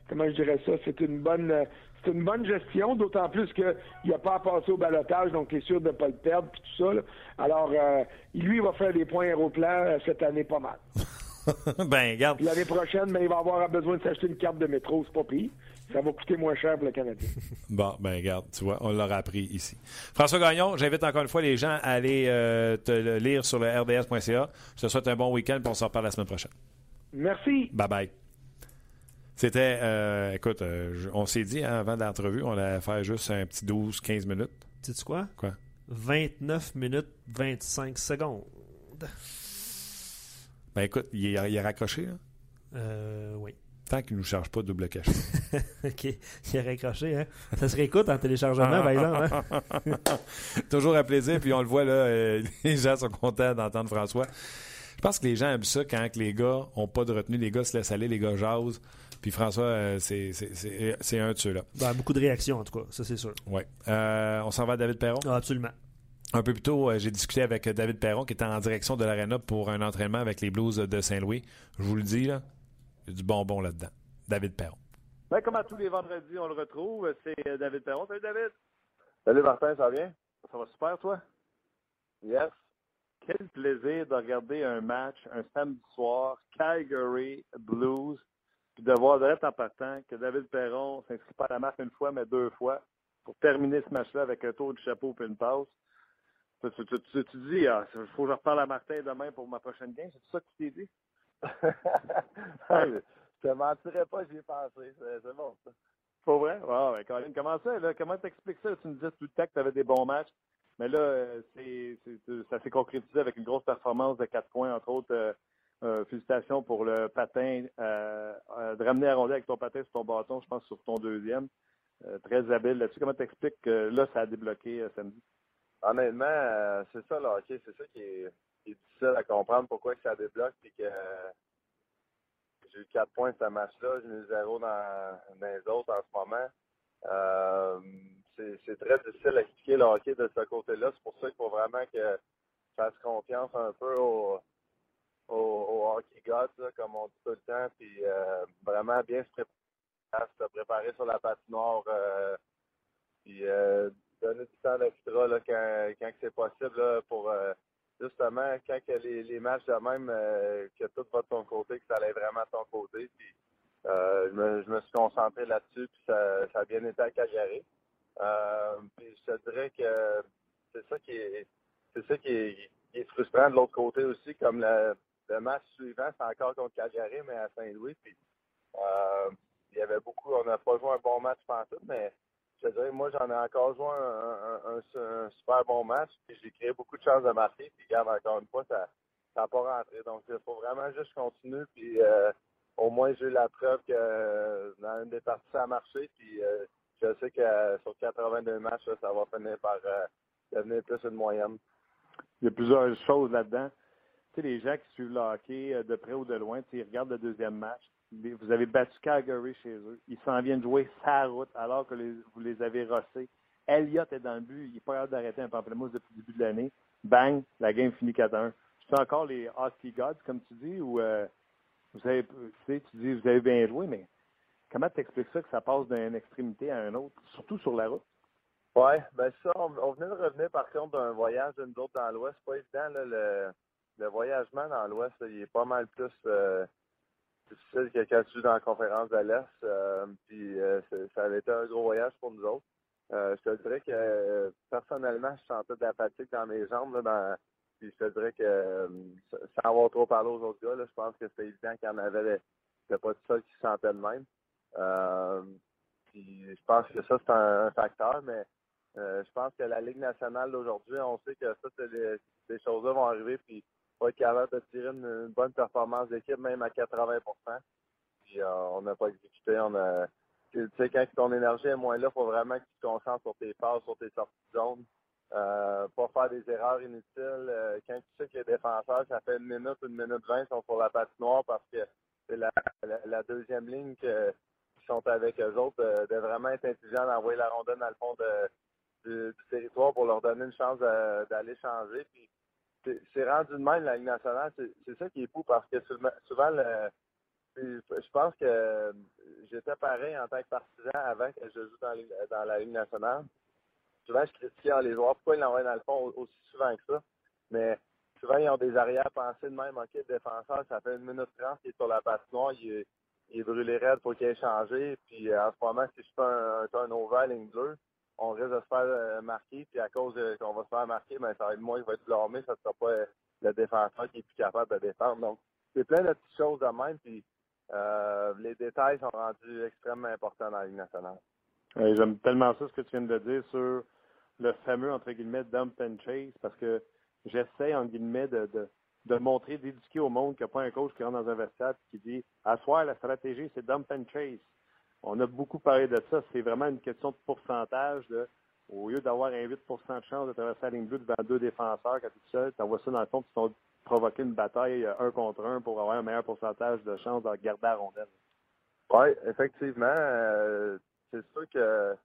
comment je dirais ça, c'est une bonne c'est une bonne gestion, d'autant plus qu'il n'a pas à passer au balotage, donc il est sûr de ne pas le perdre, puis tout ça. Alors, euh, lui, il va faire des points aéroplans euh, cette année pas mal. ben, regarde. L'année prochaine, ben, il va avoir besoin de s'acheter une carte de métro, c'est pas pire. Ça va coûter moins cher pour le Canadien. bon, ben regarde, tu vois, on l'aura appris ici. François Gagnon, j'invite encore une fois les gens à aller euh, te le lire sur le rds.ca. Je te souhaite un bon week-end, puis on se reparle la semaine prochaine. Merci. Bye bye. C'était, euh, écoute, euh, on s'est dit hein, avant l'entrevue, on allait faire juste un petit 12-15 minutes. Tu sais quoi? Quoi? 29 minutes 25 secondes. Ben écoute, il a, raccroché, là? Euh, oui. Tant qu'il ne nous charge pas double cachet. OK. Il a raccroché, hein? Ça se réécoute en téléchargement, par exemple. Hein? Toujours un plaisir, puis on le voit, là, euh, les gens sont contents d'entendre François. Je pense que les gens aiment ça quand les gars n'ont pas de retenue, les gars se laissent aller, les gars jasent. Puis François, euh, c'est un de ceux-là. Ben, beaucoup de réactions, en tout cas, ça c'est sûr. Oui. Euh, on s'en va à David Perron? Ah, absolument. Un peu plus tôt, j'ai discuté avec David Perron, qui était en direction de l'Arena pour un entraînement avec les Blues de Saint-Louis. Je vous le dis, là, il y a du bonbon là-dedans. David Perron. Ben, comme à tous les vendredis, on le retrouve. C'est David Perron. Salut, David. Salut, Martin, ça va bien? Ça va super, toi? Yes. Quel plaisir de regarder un match un samedi soir, Calgary Blues puis de voir direct en partant que David Perron s'inscrit pas à la marque une fois, mais deux fois, pour terminer ce match-là avec un tour du chapeau et une passe. Tu, dis, ah, il faut que je reparle à Martin demain pour ma prochaine game. C'est ça que tu t'es dit? je te mentirais pas, j'y ai pensé. C'est bon, ça. Pas vrai? Ah, ben, Colin, comment ça? Là? Comment t'expliques ça? Tu me disais tout le temps que tu avais des bons matchs. Mais là, euh, c'est, ça s'est concrétisé avec une grosse performance de quatre points, entre autres. Euh, euh, félicitations pour le patin, euh, de ramener à rondelle avec ton patin sur ton bâton, je pense, sur ton deuxième. très habile là-dessus. Comment t'expliques que là, ça a débloqué samedi? Honnêtement, c'est ça le hockey. C'est ça qui est, difficile à comprendre pourquoi ça débloque que j'ai eu quatre points ce match-là, j'ai eu zéro dans, les autres en ce moment. c'est très difficile à expliquer le hockey de ce côté-là. C'est pour ça qu'il faut vraiment que je fasse confiance un peu au, hockey gods, comme on dit tout le temps, puis euh, vraiment bien se préparer, se préparer sur la patinoire, euh, puis euh, donner du temps extra là, quand, quand c'est possible pour justement quand que les, les matchs de même que tout va de ton côté, que ça allait vraiment de ton côté. Puis je me, je, me, suis concentré là-dessus, puis ça, ça, a bien été à Calgary. puis je te dirais que c'est ça qui est c'est ça qui est, frustrant de l'autre côté aussi, comme la, le match suivant, c'est encore contre Calgary, mais à Saint-Louis. Puis, euh, il y avait beaucoup, on n'a pas joué un bon match tout, mais je dirais, moi, j'en ai encore joué un, super bon match. Puis j'ai créé beaucoup de chances de marquer. Puis, regarde, encore une fois, ça n'a pas rentré. Donc, il faut vraiment juste continuer. Puis, euh, au moins, j'ai eu la preuve que dans une des parties, ça a marché. Puis, euh, je sais que sur 82 matchs, ça va finir par devenir plus une moyenne. Il y a plusieurs choses là-dedans sais, les gens qui suivent le hockey euh, de près ou de loin, ils regardent le deuxième match. Vous avez battu Calgary chez eux. Ils s'en viennent jouer sa route alors que vous les avez rossés. Elliott est dans le but. Il n'est pas hâte d'arrêter un pamplemousse depuis le début de l'année. Bang, la game finit 4-1. C'est encore les hockey gods, comme tu dis, ou euh, tu, sais, tu dis vous avez bien joué, mais comment tu expliques ça que ça passe d'une extrémité à une autre, surtout sur la route? Oui, ben ça, on, venait de revenir par contre d'un voyage d'une autre dans l'Ouest. Pas évident, là, le, le voyagement dans l'Ouest, il est pas mal plus euh, difficile que quand tu dans la conférence de l'Est. Euh, puis euh, ça avait été un gros voyage pour nous autres. je te dirais que personnellement, je sentais de la fatigue dans mes jambes. Là, puis je te dirais que sans avoir trop parlé aux autres gars, je pense que c'était évident qu'il y en avait pas tout seul qui se sentait de même. puis je pense que ça, c'est un facteur, mais euh, je pense que la Ligue nationale d'aujourd'hui, on sait que ça, ces choses-là vont arriver, puis faut être capable de tirer une, bonne performance d'équipe, même à 80% Puis euh, on n'a pas exécuté. On a, tu sais, quand ton énergie est moins là, il faut vraiment que tu te concentres sur tes passes, sur tes sorties de zone. Euh, pas faire des erreurs inutiles. Euh, quand tu sais que les défenseurs, ça fait une minute, une minute vingt, sont sur la patinoire parce que c'est la, la, deuxième ligne que, qui sont avec eux autres, de, vraiment être intelligent d'envoyer la rondelle dans le fond de, du, territoire pour leur donner une chance d'aller changer. Puis c'est rendu de même la Ligue nationale. C'est ça qui est fou parce que souvent, je pense que j'étais pareil en tant que partisan avant que je joue dans, la Ligue nationale. Souvent, je critiquais les joueurs pourquoi ils l'envoient dans le fond aussi souvent que ça? Mais souvent, ils ont des arrière-pensées de même. OK, le défenseur, ça fait une minute trente qu'il est sur la patinoire, il est, il est brûlé raide pour qu'il ait changé. Puis en ce moment, si je fais un, un ligne bleue, on risque de se faire euh, marquer, puis à cause qu'on va se faire marquer, ben, ça va être moi qui va être blâmé, ça ne sera pas euh, le défenseur qui est plus capable de défendre. Donc, c'est plein de petites choses de même, puis euh, les détails sont rendus extrêmement importants dans la Ligue nationale. J'aime tellement ça ce que tu viens de dire sur le fameux, entre guillemets, dump and chase, parce que j'essaie, entre guillemets, de, de, montrer, d'éduquer au monde qu'il n'y a pas un coach qui rentre dans un vestiaire et qui dit « À soir, la stratégie, c'est dump and chase » on a beaucoup parlé de ça. C'est vraiment une question de pourcentage. au lieu d'avoir un 8% de chance de traverser la ligne bleue devant deux défenseurs quand tu seul, tu envoies ça dans le fond, tu vas provoquer une bataille euh, un contre un pour avoir un meilleur pourcentage de chance de garder la rondelle. Oui, effectivement. Euh, c'est sûr que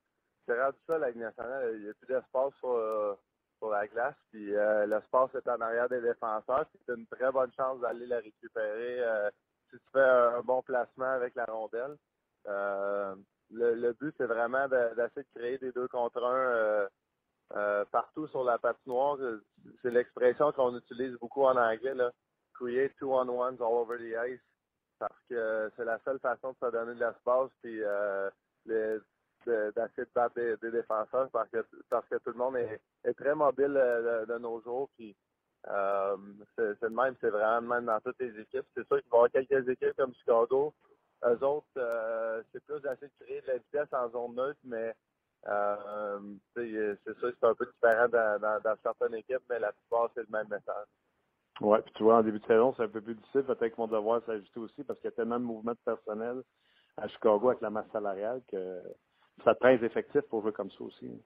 c'est rendu ça, la Ligue. Il n'y a plus d'espace sur, euh, la glace. Puis l'espace est en arrière des défenseurs. C'est une très bonne chance d'aller la récupérer si tu fais un bon placement avec la rondelle. Euh, le, but, c'est vraiment d'essayer de créer des deux contre un euh, euh, partout sur la patinoire. C'est l'expression qu'on utilise beaucoup en anglais, là. Create two on ones all over the ice. Parce que c'est la seule façon de se donner de l'espace puis d'essayer de, battre des, défenseurs parce que parce que tout le monde est, très mobile de, nos jours. C'est le même, c'est vraiment le même dans toutes les équipes. C'est sûr qu'il va y avoir quelques équipes comme Chicago eux autres, euh, c'est plus d'essayer de créer de la vitesse en zone neutre, mais euh, c'est ça, c'est un peu différent dans, certaines équipes, mais la plupart, c'est le même message. Oui, puis tu vois, en début de saison, c'est un peu plus difficile. Peut-être qu'ils vont devoir s'ajuster aussi parce qu'il y a tellement de mouvements de personnel à Chicago avec la masse salariale que ça te prend effectifs pour jouer comme ça aussi.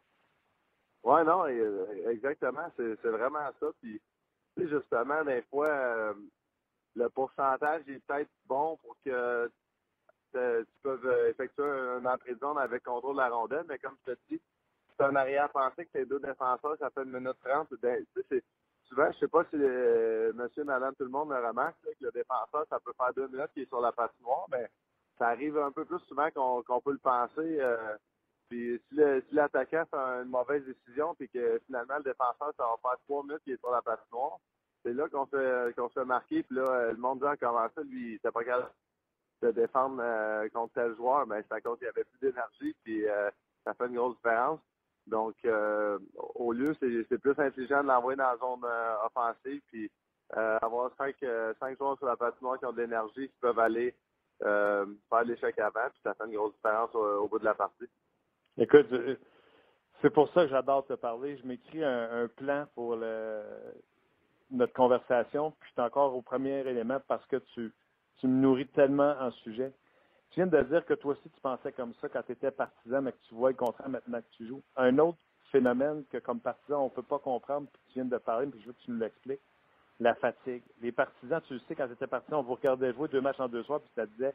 Oui, non, euh, exactement. C'est vraiment ça. Puis, justement, des fois, le pourcentage est peut-être bon pour que tu peux euh, effectuer un entrée avec contrôle de la rondelle, mais comme je te dis, c'est un arrière-pensée que tes deux défenseurs, ça fait une minute trente. Ben, souvent, je sais pas si euh, monsieur, madame, tout le monde me remarque que le défenseur, ça peut faire deux minutes qu'il est sur la patinoire, mais ça arrive un peu plus souvent qu'on peut le penser. Euh, puis si l'attaquant fait une mauvaise décision, puis que finalement le défenseur, ça va faire trois minutes qu'il est sur la patinoire, c'est là qu'on se, qu'on se fait marquer, puis là, le monde dit ah, ça, lui, il pas capable de défendre euh, contre tel joueur, ben, c'est à cause qu'il n'y avait plus d'énergie, puis euh, ça fait une grosse différence. Donc, euh, au lieu, c'est plus intelligent de l'envoyer dans la zone offensive, puis avoir cinq, cinq joueurs sur la patinoire qui ont de l'énergie, qui peuvent aller faire l'échec avant, puis ça fait une grosse différence au, bout de la partie. Écoute, c'est pour ça que j'adore te parler. Je m'écris un, plan pour notre conversation, puis je suis encore au premier élément parce que tu tu me nourris tellement en sujet. Tu viens de dire que toi aussi, tu pensais comme ça quand tu étais partisan, mais que tu vois le contraire maintenant que tu joues. Un autre phénomène que, comme partisan, on ne peut pas comprendre, puis tu viens de parler, puis je veux que tu nous l'expliques. la fatigue. Les partisans, tu le sais, quand c'était parti, on vous regardait jouer deux matchs en deux soirs, puis ça disait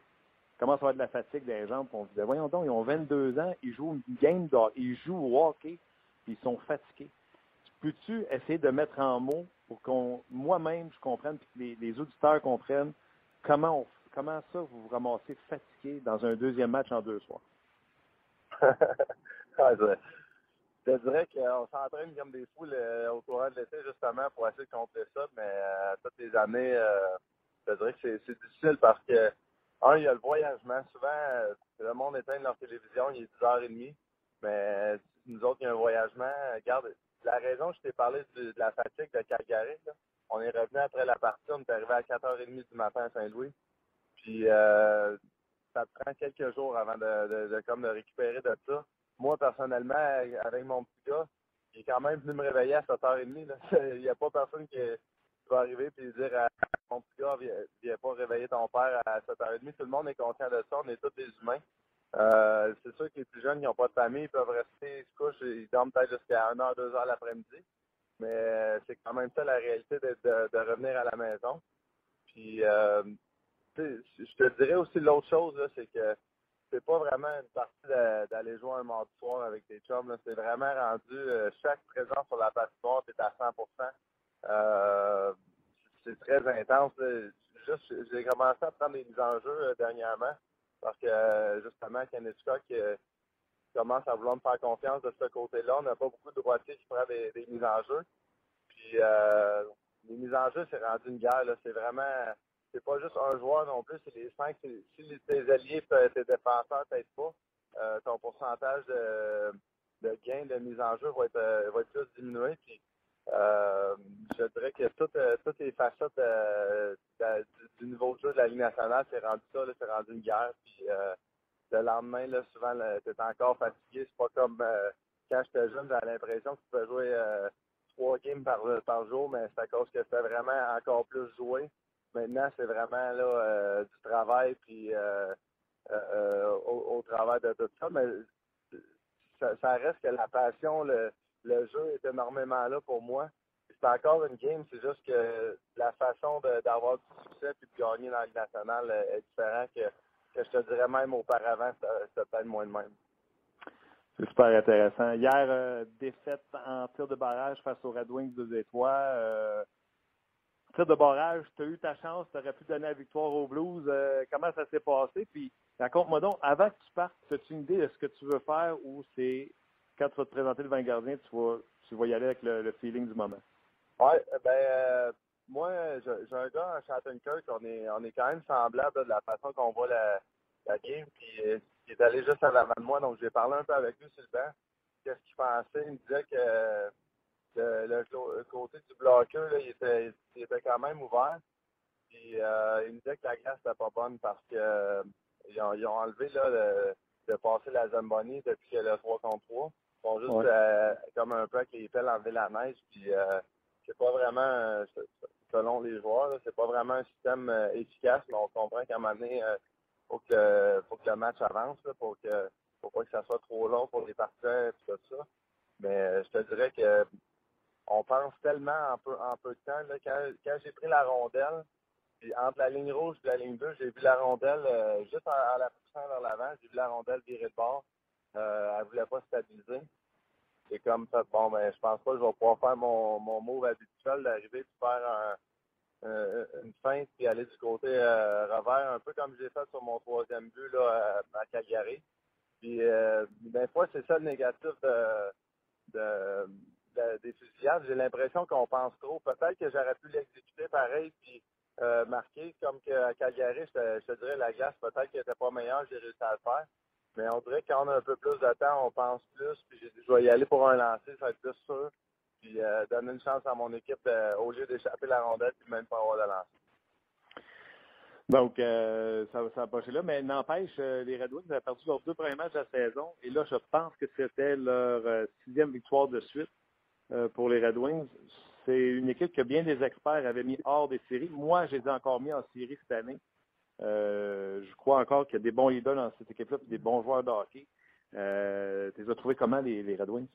comment ça va de la fatigue des jambes? Puis on disait, voyons donc, ils ont 22 ans, ils jouent une game d'or, ils jouent au hockey, puis ils sont fatigués. Peux-tu essayer de mettre en mots pour qu'on, moi-même, je comprenne, puis que les auditeurs comprennent comment, on, comment ça vous vous ramassez fatigué dans un deuxième match en deux soirs? je te dirais qu'on s'entraîne comme des fous au courant de l'été, justement, pour essayer de contrer ça, mais euh, toutes les années, euh, je dirais que c'est difficile parce que, un, il y a le voyagement. Souvent, euh, le monde éteint leur télévision, il est 10h30, mais nous autres, il y a un voyagement. Regarde, la raison, je t'ai parlé de, la fatigue de Calgary, on est revenu après la partie, on est arrivé à 4h30 du matin à Saint-Louis. Puis, ça prend quelques jours avant de, de, comme de récupérer de ça moi, personnellement, avec mon petit gars, est quand même venu me réveiller à 7h30. Il n'y a pas personne qui, va arriver et dire à mon petit gars, viens, pas réveiller ton père à 7h30. Tout le monde est conscient de ça. On est tous des humains. Euh, c'est sûr que les plus jeunes, ils n'ont pas de famille, ils peuvent rester, ils se couchent, ils dorment peut-être jusqu'à 1h, 2h l'après-midi. Mais c'est quand même ça la réalité de, de, revenir à la maison. Puis, euh, je te dirais aussi l'autre chose, c'est que c'est pas vraiment une partie d'aller jouer un mardi soir avec tes chums. C'est vraiment rendu euh, chaque présence sur la patinoire, c'est à 100% euh, C'est très intense. Juste, j'ai commencé à prendre des mises en jeu euh, dernièrement parce que justement, Kenneth qui commence à vouloir me faire confiance de ce côté-là. On n'a pas beaucoup de droitiers qui prennent des, mises en jeu. Puis les mises en jeu, c'est rendu une guerre. C'est vraiment c'est pas juste un joueur non plus, c'est les cinq. Si tes alliés, tes défenseurs t'aident pas, euh, ton pourcentage de, de gain, de mise en jeu va être, euh, va être plus diminué. Puis, euh, je dirais que toutes, toutes les facettes du, niveau de jeu de la Ligue nationale, c'est rendu ça, c'est rendu une guerre. Puis, le lendemain, là, souvent, tu es encore fatigué. C'est pas comme quand j'étais jeune, j'avais l'impression que tu peux jouer trois games par, par jour, mais c'est à cause que c'était vraiment encore plus joué. Maintenant, c'est vraiment là euh, du travail puis euh, euh, au, travail de tout ça. Mais ça, reste que la passion, le, jeu est énormément là pour moi. C'est encore une game, c'est juste que la façon d'avoir du succès et de gagner dans le national est différente que, je te dirais même auparavant, c'était peut-être moins de même. C'est super intéressant. Hier, défaite en tir de barrage face au Red Wings de Détroit tir de barrage, tu as eu ta chance, tu aurais pu donner la victoire aux Blues. Euh, comment ça s'est passé? Puis, raconte-moi donc, avant que tu partes, as-tu une idée de ce que tu veux faire ou c'est quand tu vas te présenter le 20 gardien, tu vas, tu vas y aller avec le, feeling du moment? Oui, ben, euh, moi, j'ai un gars à Kirk, on est, on est quand même semblable de la façon qu'on voit la, la game. Puis, euh, il est allé juste à l'avant de moi, donc j'ai parlé un peu avec lui sur le banc. Qu'est-ce qu'il pensait? Il me disait que le, côté du bloqueur, il, était, il était quand même ouvert. Puis euh, il me disait que la glace n'était pas bonne parce que euh, ils, ont, ils, ont, enlevé là, de passer la Zamboni depuis le 3 contre 3. Ils font juste euh, comme un peu avec les pelles enlever la neige. Puis c'est pas vraiment, selon les joueurs, c'est pas vraiment un système efficace, mais on comprend qu'à un moment donné, il faut que, faut que le match avance, pour que faut pas que ça soit trop long pour les partisans et tout ça. Mais je te dirais que on pense tellement en peu, en peu de temps. Là, quand, j'ai pris la rondelle, puis entre la ligne rouge et la ligne bleue, j'ai vu la rondelle euh, juste en, la poussant vers l'avant, j'ai vu la rondelle virer de bord. Euh, elle voulait pas stabiliser. C'est comme ça, bon, ben, je pense pas que je vais pouvoir faire mon, mon move habituel d'arriver de faire une feinte puis aller du côté euh, revers, un peu comme j'ai fait sur mon troisième but là, à, Calgary. Puis, des fois, c'est ça le négatif de des fusillades, j'ai l'impression qu'on pense trop. Peut-être que j'aurais pu l'exécuter pareil puis euh, marquer comme qu'à Calgary, je te, dirais la glace, peut-être qu'elle n'était pas meilleure, j'ai réussi à le faire. Mais on dirait qu'on a un peu plus de temps, on pense plus, puis je vais y aller pour un lancer, ça va être plus sûr. Puis euh, donner une chance à mon équipe au lieu d'échapper la rondelle puis même pas avoir de lancer. Donc, euh, ça, va passer là. Mais n'empêche, les Red Wings ont perdu leurs deux premiers matchs de la saison. Et là, je pense que c'était leur sixième victoire de suite. Euh, pour les Red Wings. C'est une équipe que bien des experts avaient mis hors des séries. Moi, je les ai encore mis en série cette année. Euh, je crois encore qu'il y a des bons leaders dans cette équipe-là des bons joueurs de hockey. Euh, tu les as trouvés comment, les, Red Wings?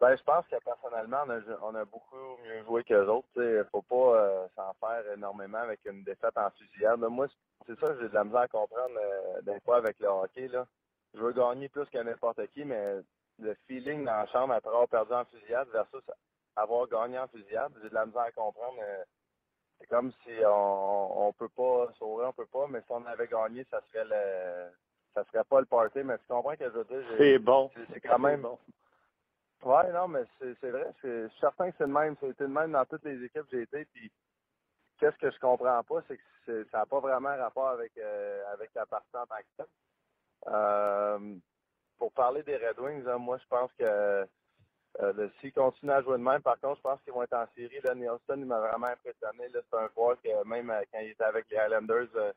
Ben, je pense que personnellement, on a, beaucoup mieux joué que les autres. Il ne faut pas euh, s'en faire énormément avec une défaite en fusillade. Moi, c'est ça j'ai de la misère à comprendre euh, des fois avec le hockey. Là. Je veux gagner plus que n'importe qui, mais le feeling dans la chambre après avoir perdu en fusillade versus avoir gagné en fusillade, j'ai de la misère à comprendre. Euh, c'est comme si on, on peut pas sauver, on peut pas, mais si on avait gagné, ça serait le ça serait pas le party, mais tu comprends que je veux dire? C'est bon. C'est quand même bon. Ouais, non, mais c'est vrai. Je suis certain que c'est le même. C'était le même dans toutes les équipes que j'ai été. Puis qu'est-ce que je comprends pas, c'est que ça n'a pas vraiment rapport avec euh, avec la partie en tant que euh, pour parler des Red Wings, moi je pense que euh, s'ils continuent à jouer de même, par contre, je pense qu'ils vont être en série. Là, Nielsen, il m'a vraiment impressionné. C'est un joueur que même euh, quand il était avec les Highlanders, euh,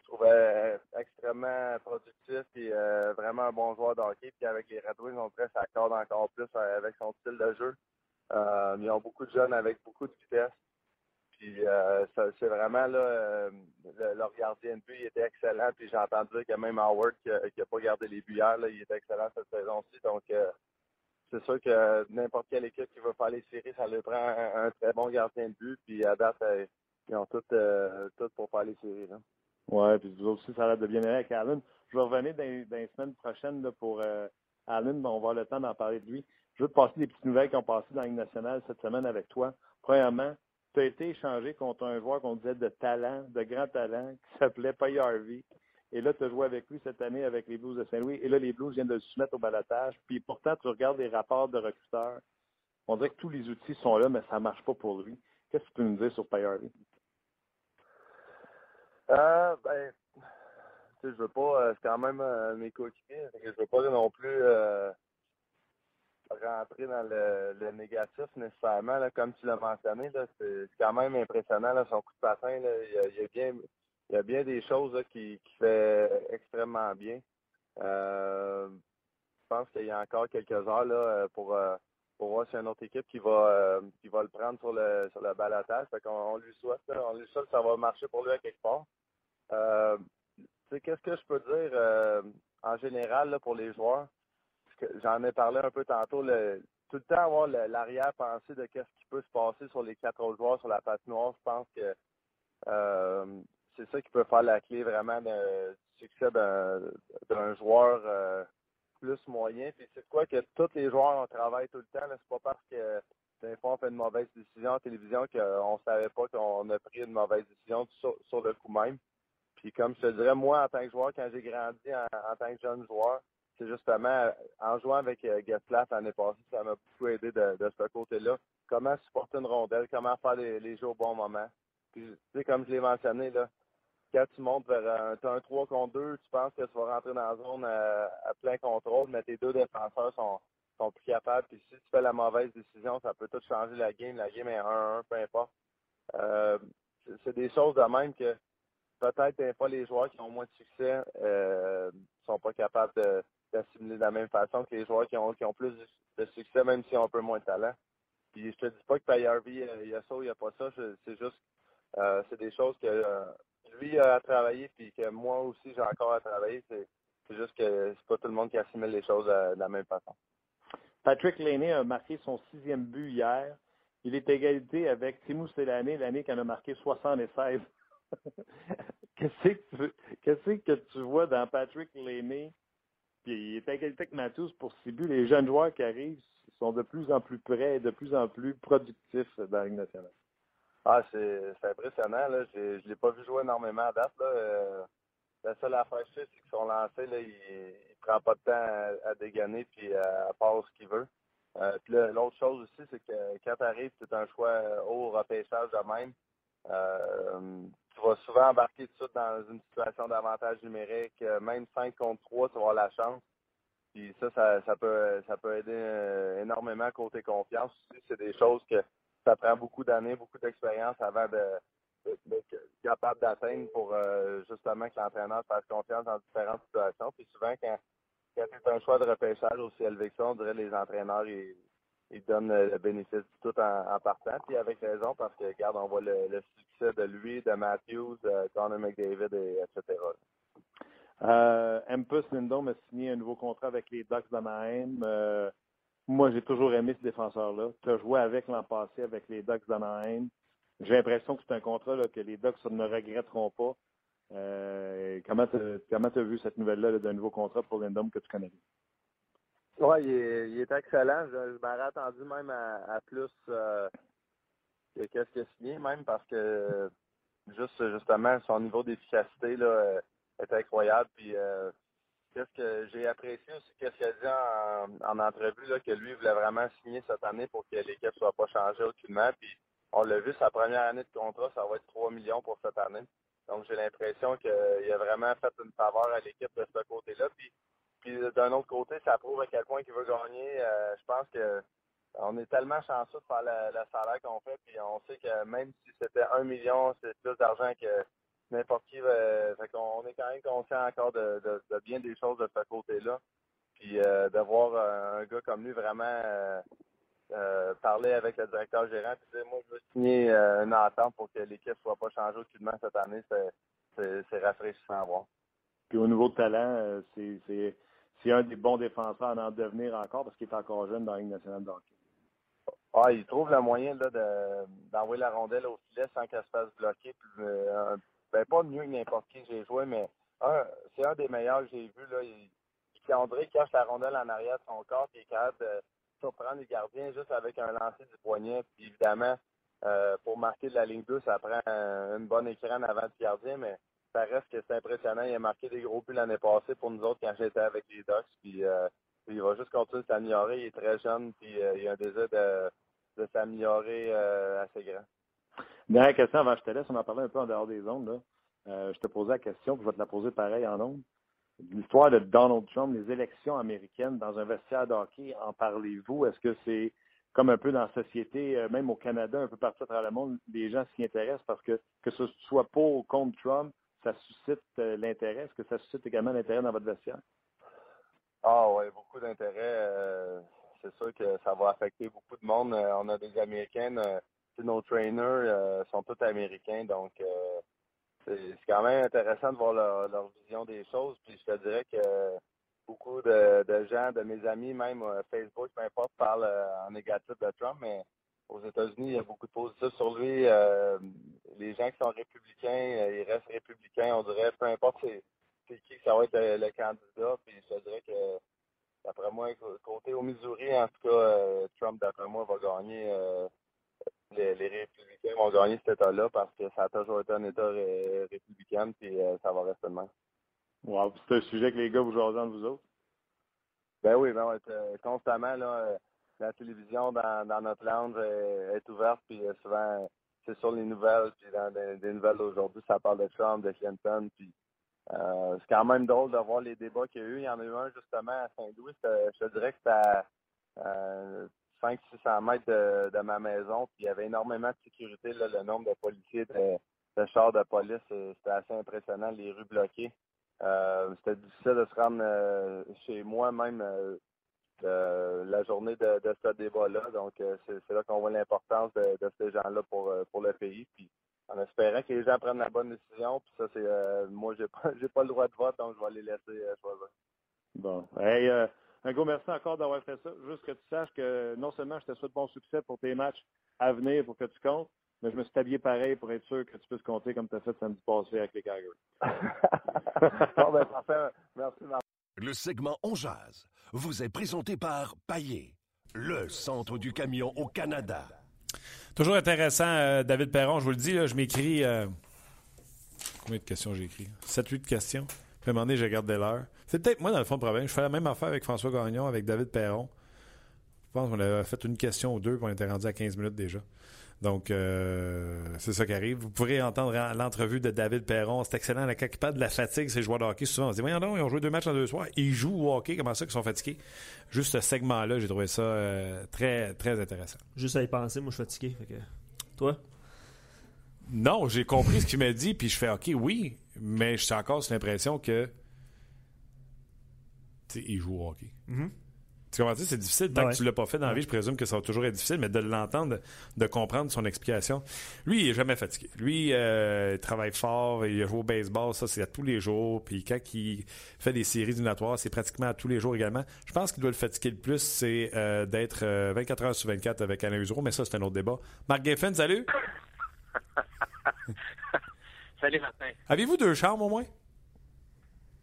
je trouvais extrêmement productif et vraiment un bon joueur de hockey. Puis avec les Red Wings, on dirait ça accorde encore plus avec son style de jeu. ils ont beaucoup de jeunes avec beaucoup de vitesse. Puis c'est vraiment là, leur gardien de but, il était excellent. Puis j'ai entendu dire que même Howard qui n'a pas gardé les buts il était excellent cette saison-ci. Donc c'est sûr que n'importe quelle équipe qui veut faire les séries, ça leur prend un, très bon gardien de but. Puis à date, euh, ils ont tout, euh, tout pour faire les séries. Là. Ouais, puis vous aussi, ça a l'air de bien avec Allen. Je vais revenir dans, dans les semaines prochaines pour euh, Allen, on va avoir le temps d'en parler de lui. Je veux te passer des petites nouvelles qui ont passé dans la nationale cette semaine avec toi. Premièrement, tu as été échangé contre un joueur qu'on disait de talent, de grand talent, qui s'appelait Pay Harvey. Et là, tu as joué avec lui cette année avec les Blues de Saint-Louis. Et là, les Blues viennent de le soumettre au balatage. Puis pourtant, tu regardes les rapports de recruteurs. On dirait que tous les outils sont là, mais ça ne marche pas pour lui. Qu'est-ce que tu peux nous dire sur Payarly? Euh, ben, je veux pas, euh, c'est quand même euh, mes coéquipiers, je veux pas non plus euh, rentrer dans le, négatif nécessairement, comme tu l'as mentionné, c'est quand même impressionnant, son coup de patin, il, il, a bien, il y a bien des choses qui, qui fait extrêmement bien. Euh, je pense qu'il y a encore quelques heures là, pour, euh, pour voir si une autre équipe qui va, euh, qui va le prendre sur le, sur le. Fait on lui souhaite, on lui souhaite que ça va marcher pour lui à quelque part. Qu'est-ce que je peux dire en général là, pour les joueurs? J'en ai parlé un peu tantôt. Le, tout le temps avoir l'arrière-pensée de qu'est-ce qui peut se passer sur les quatre autres joueurs sur la patinoire, je pense que c'est ça qui peut faire la clé vraiment du succès d'un joueur euh, plus moyen. Puis c'est quoi que tous les joueurs on travaille tout le temps. C'est pas parce que des fois on fait une mauvaise décision en télévision qu'on ne savait pas qu'on a pris une mauvaise décision sur, le coup même. Puis comme je te dirais, moi en tant que joueur, quand j'ai grandi en, tant que jeune joueur, c'est justement en jouant avec euh, l'année passée, ça m'a beaucoup aidé de, ce côté-là. Comment supporter une rondelle, comment faire les, les jeux au bon moment. Puis, tu sais, comme je l'ai mentionné, là, quand tu montes vers un, un 3 contre 2, tu penses que tu vas rentrer dans la zone à, plein contrôle, mais tes deux défenseurs sont, sont plus capables. Puis si tu fais la mauvaise décision, ça peut tout changer la game. La game est 1-1, peu importe. Euh, c'est des choses de même que peut-être des les joueurs qui ont moins de succès euh, sont pas capables d'assimiler de, la même façon que les joueurs qui ont, qui ont plus de succès, même s'ils ont un peu moins de talent. Puis je te dis pas que Pay il y a ça ou il n'y a pas ça. C'est juste euh, c'est des choses que euh, lui a travaillé, puis que moi aussi j'ai encore à travailler. C'est, juste que c'est pas tout le monde qui assimile les choses de la même façon. Patrick Laney a marqué son sixième but hier. Il est égalité avec Timou l'année, l'année qu'il a marqué 76. qu'est-ce, que tu, qu'est-ce que tu vois dans Patrick Laney? Puis il est égalité avec Matthews pour six buts. Les jeunes joueurs qui arrivent sont de plus en plus près et de plus en plus productifs dans la Ligue nationale. Ah, c'est impressionnant. Là. Je ne l'ai pas vu jouer énormément à date. Euh, la seule affaire c'est qu'ils sont lancés, là, il ne prend pas de temps à, dégainer puis à, faire ce qu'il veut. Euh, l'autre chose aussi, c'est que quand tu arrives, c'est un choix au repêchage de même. Euh, tu vas souvent embarquer tout de suite dans une situation d'avantage numérique. Même 5 contre 3, tu vas avoir la chance. Puis ça, ça, ça peut ça peut aider énormément côté confiance. C'est des choses que ça prend beaucoup d'années, beaucoup d'expérience avant d'être capable d'atteindre pour euh, justement que l'entraîneur fasse confiance dans différentes situations. Puis souvent, quand, quand c'est un choix de repêchage aussi élevé que ça, on dirait les entraîneurs, ils, donnent le bénéfice du tout en, partant. Puis avec raison, parce que, regarde, on voit le, succès de lui, de Matthews, de Connor McDavid, et, etc. Euh, Empus Lindon a signé un nouveau contrat avec les Ducks d'Anaheim. Euh, moi, j'ai toujours aimé ce défenseur-là. Tu as joué avec l'an passé avec les Ducks d'Anaheim. J'ai l'impression que c'est un contrat que les Ducks ne regretteront pas. Euh, comment tu as vu cette nouvelle-là d'un nouveau contrat pour Lindom que tu connais Oui, il, est, excellent. Je, m'aurais attendu même à, plus euh, que qu'est-ce qu'il a signé, même parce que juste justement son niveau d'efficacité est incroyable. Puis euh, qu'est-ce que j'ai apprécié aussi, qu'est-ce qu'il a dit en, entrevue là, que lui voulait vraiment signer cette année pour que l'équipe soit pas changée aucunement. Puis on l'a vu, sa première année de contrat, ça va être 3 millions pour cette année. Donc j'ai l'impression qu'il a vraiment fait une faveur à l'équipe de ce côté-là. Puis, puis d'un autre côté, ça prouve à quel point il veut gagner. Euh, je pense que on est tellement chanceux de faire le, salaire qu'on fait, puis on sait que même si c'était un million, c'est plus d'argent que n'importe qui. Euh, fait on est quand même conscient encore de, bien des choses de ce côté-là. Puis euh, de voir un gars comme lui vraiment euh, parler avec le directeur gérant et dire moi je veux signer une entente pour que l'équipe soit pas changée aucunement cette année, c'est rafraîchissant à voir. Puis au niveau de talent, c'est un des bons défenseurs à en devenir encore parce qu'il est encore jeune dans la Ligue nationale de hockey. Ah, il trouve le moyen d'envoyer la rondelle au filet sans qu'elle se fasse bloquer. Euh, ben, pas mieux que n'importe qui j'ai joué, mais c'est un des meilleurs que j'ai vu. Là. Il, André cache la rondelle en arrière de son corps, puis il est capable de surprendre les gardiens juste avec un lancer du poignet. Puis évidemment, euh, pour marquer de la ligne 2, ça prend une bonne écran avant du gardien, mais ça reste que c'est impressionnant. Il a marqué des gros buts l'année passée pour nous autres quand j'étais avec les Ducks. Puis, euh, il va juste continuer de s'améliorer. Il est très jeune, puis il a un désir de s'améliorer euh, assez grand. Dernière question avant que je te laisse, on en parlait un peu en dehors des ondes. Euh, je te posais la question, puis je vais te la poser pareil en ondes. L'histoire de Donald Trump, les élections américaines dans un vestiaire de hockey, en parlez-vous? Est-ce que c'est comme un peu dans la société, euh, même au Canada, un peu partout à travers le monde, les gens s'y intéressent parce que que ce soit pour ou contre Trump, ça suscite l'intérêt? Est-ce que ça suscite également l'intérêt dans votre vestiaire? Ah oui, beaucoup d'intérêt c'est sûr que ça va affecter beaucoup de monde. Euh, on a des Américains, euh, nos trainers euh, sont tous américains, donc c'est quand même intéressant de voir leur, vision des choses. Puis je te dirais que beaucoup de, gens, de mes amis, même Facebook, peu importe, parlent en négatif de Trump, mais aux États-Unis, il y a beaucoup de positifs sur lui. les gens qui sont républicains, ils restent républicains, on dirait, peu importe c'est qui ça va être le, candidat. Puis je te dirais que D'après moi, côté au Missouri, en tout cas, euh, Trump, d'après moi, va gagner. Euh, les, républicains vont gagner cet État-là parce que ça a toujours été un État républicain, puis euh, ça va rester demain. Wow. C'est un sujet que les gars vous jasent entre vous autres? Ben oui, ben constamment, là, la télévision dans, notre lounge est, ouverte, puis souvent, c'est sur les nouvelles, puis dans des, nouvelles d'aujourd'hui, ça parle de Trump, de Clinton, puis euh, c'est quand même drôle de voir les débats qu'il y a eu. Il y en a eu un justement à Saint-Louis. Je te dirais que c'était euh, 500-600 mètres de, ma maison. Puis il y avait énormément de sécurité. le nombre de policiers, de, chars de police, euh, c'était assez impressionnant. Les rues bloquées. Euh, c'était difficile de se rendre chez moi même la journée de, ce débat-là. Donc c'est là qu'on voit l'importance de, ces gens-là pour, le pays. Puis en espérant que les gens prennent la bonne décision. Puis ça, c'est euh, moi, j'ai pas, pas le droit de vote, donc je vais les laisser euh, choisir. Bon. Hey, euh, un gros merci encore d'avoir fait ça. Juste que tu saches que non seulement je te souhaite bon succès pour tes matchs à venir pour que tu comptes, mais je me suis habillé pareil pour être sûr que tu puisses compter comme tu as fait samedi passé avec les Calgary. bon, ben, parfait. Merci, Le segment On Jazz vous est présenté par Paillé, le centre du camion au Canada. Toujours intéressant, euh, David Perron. Je vous le dis, je m'écris. Euh, combien de questions j'ai écrit? 7-8 questions. Puis à un moment donné, je regarde l'heure. C'est peut-être moi, dans le fond, le problème. Je fais la même affaire avec François Gagnon, avec David Perron. Je pense qu'on avait fait une question ou deux, puis on était rendu à 15 minutes déjà. Donc, euh, c'est ça qui arrive. Vous pourrez entendre l'entrevue de David Perron. C'est excellent. La quand de la fatigue, ces joueurs de hockey, souvent, on se dit, voyons donc, ils ont joué deux matchs en deux soirs. Ils jouent au hockey. Comment ça qu'ils sont fatigués? Juste ce segment-là, j'ai trouvé ça euh, très, très intéressant. Juste à y penser, moi, je suis fatigué. Toi? Non, j'ai compris ce qu'il m'a dit, puis je fais, OK, oui, mais j'ai encore l'impression que, tu sais, il joue au hockey. Mm-hmm. Tu comprends? C'est difficile. Tant que tu ne l'as pas fait dans la vie, je présume que ça va toujours être difficile, mais de l'entendre, de, comprendre son explication. Lui, il n'est jamais fatigué. Lui, euh, il travaille fort, il joue au baseball, ça, c'est à tous les jours. Puis quand il fait des séries éliminatoires, c'est pratiquement à tous les jours également. Je pense qu'il doit le fatiguer le plus, c'est euh, d'être 24 euh, heures sur 24 avec Alain Usereau, mais ça, c'est un autre débat. Marc Giffen, salut! salut, Martin. Avez-vous deux chambres au moins?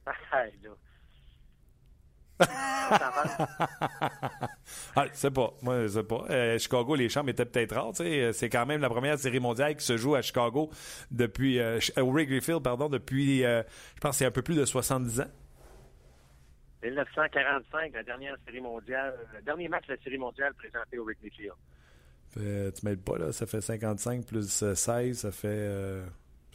ah, c'est pas. Moi, je sais pas. Euh, Chicago, les chambres étaient peut-être rares. C'est quand même la première série mondiale qui se joue à Chicago depuis euh, au Wrigley Field, pardon, depuis euh, je pense c'est un peu plus de 70 ans. 1945, la dernière série mondiale, le dernier match de la série mondiale présenté au Wrigley Field. Tu m'aides pas là, ça fait 55 plus 16, ça fait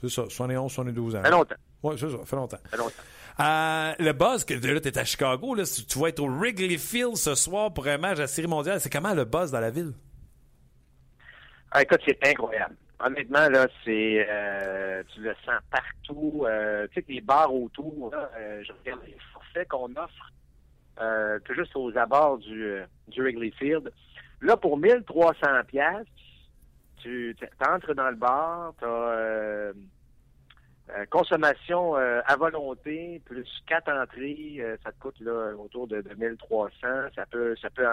c'est ça, 71, 72 ans. Ça fait longtemps. Oui, c'est ça, ça fait longtemps. Ça fait longtemps. Euh, le buzz, que là, t'es à Chicago, là, tu vas être au Wrigley Field ce soir pour un match à la Série mondiale. C'est comment le buzz dans la ville? Ah, écoute, c'est incroyable. Honnêtement, là, c'est euh, tu le sens partout. Euh, tu sais, les bars autour, là, je regarde les forfaits qu'on offre tout juste aux abords du, du Wrigley Field. Là, pour 1300 pièces, tu entres dans le bar, tu as euh, consommation euh, à volonté, plus quatre entrées, euh, ça te coûte là, autour de, 2300. Ça peut, ça peut,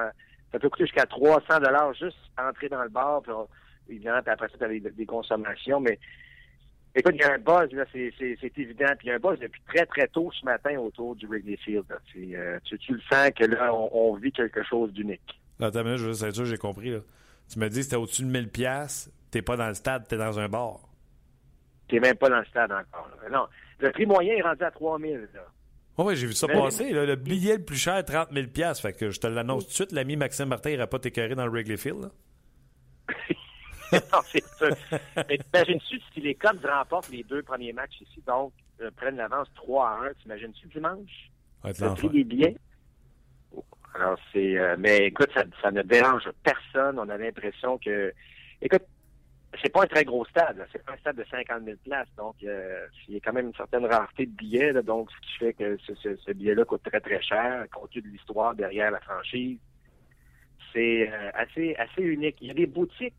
ça peut coûter jusqu'à 300 dollars juste entrer dans le bar. Puis, évidemment, après ça, tu as des, consommations. Mais écoute, il y a un buzz, là, c'est, évident. Puis il y a un buzz depuis très, très tôt ce matin autour du Wrigley Field. Tu, tu, le sens que là, on, vit quelque chose d'unique. Attends, je veux sûr, j'ai compris. Tu me dis que c'était au-dessus de 1000 pièces. T'es pas dans le stade, t'es dans un bar n'est même pas dans le stade encore. Non. Le prix moyen est rendu à 3 000. oui, j'ai vu ça passer. Le billet le plus cher, 30 000 Fait que je te l'annonce tout de suite. L'ami Maxime Martin n'ira pas t'écœurer dans le Wrigley Field. non, c'est sûr. Mais t'imagines-tu si les Cubs remportent les deux premiers matchs ici, donc euh, prennent l'avance 3 à 1, t'imagines-tu dimanche? Ouais, le prix des billets? Alors, c'est... Euh, mais écoute, ça, ne dérange personne. On a l'impression que... Écoute, c'est pas un très gros stade. C'est pas un stade de 50 000 places. Donc, euh, il y a quand même une certaine rareté de billets. donc, ce qui fait que ce, billet-là coûte très, très cher, compte tenu de l'histoire derrière la franchise. C'est euh, assez, assez unique. Il y a des boutiques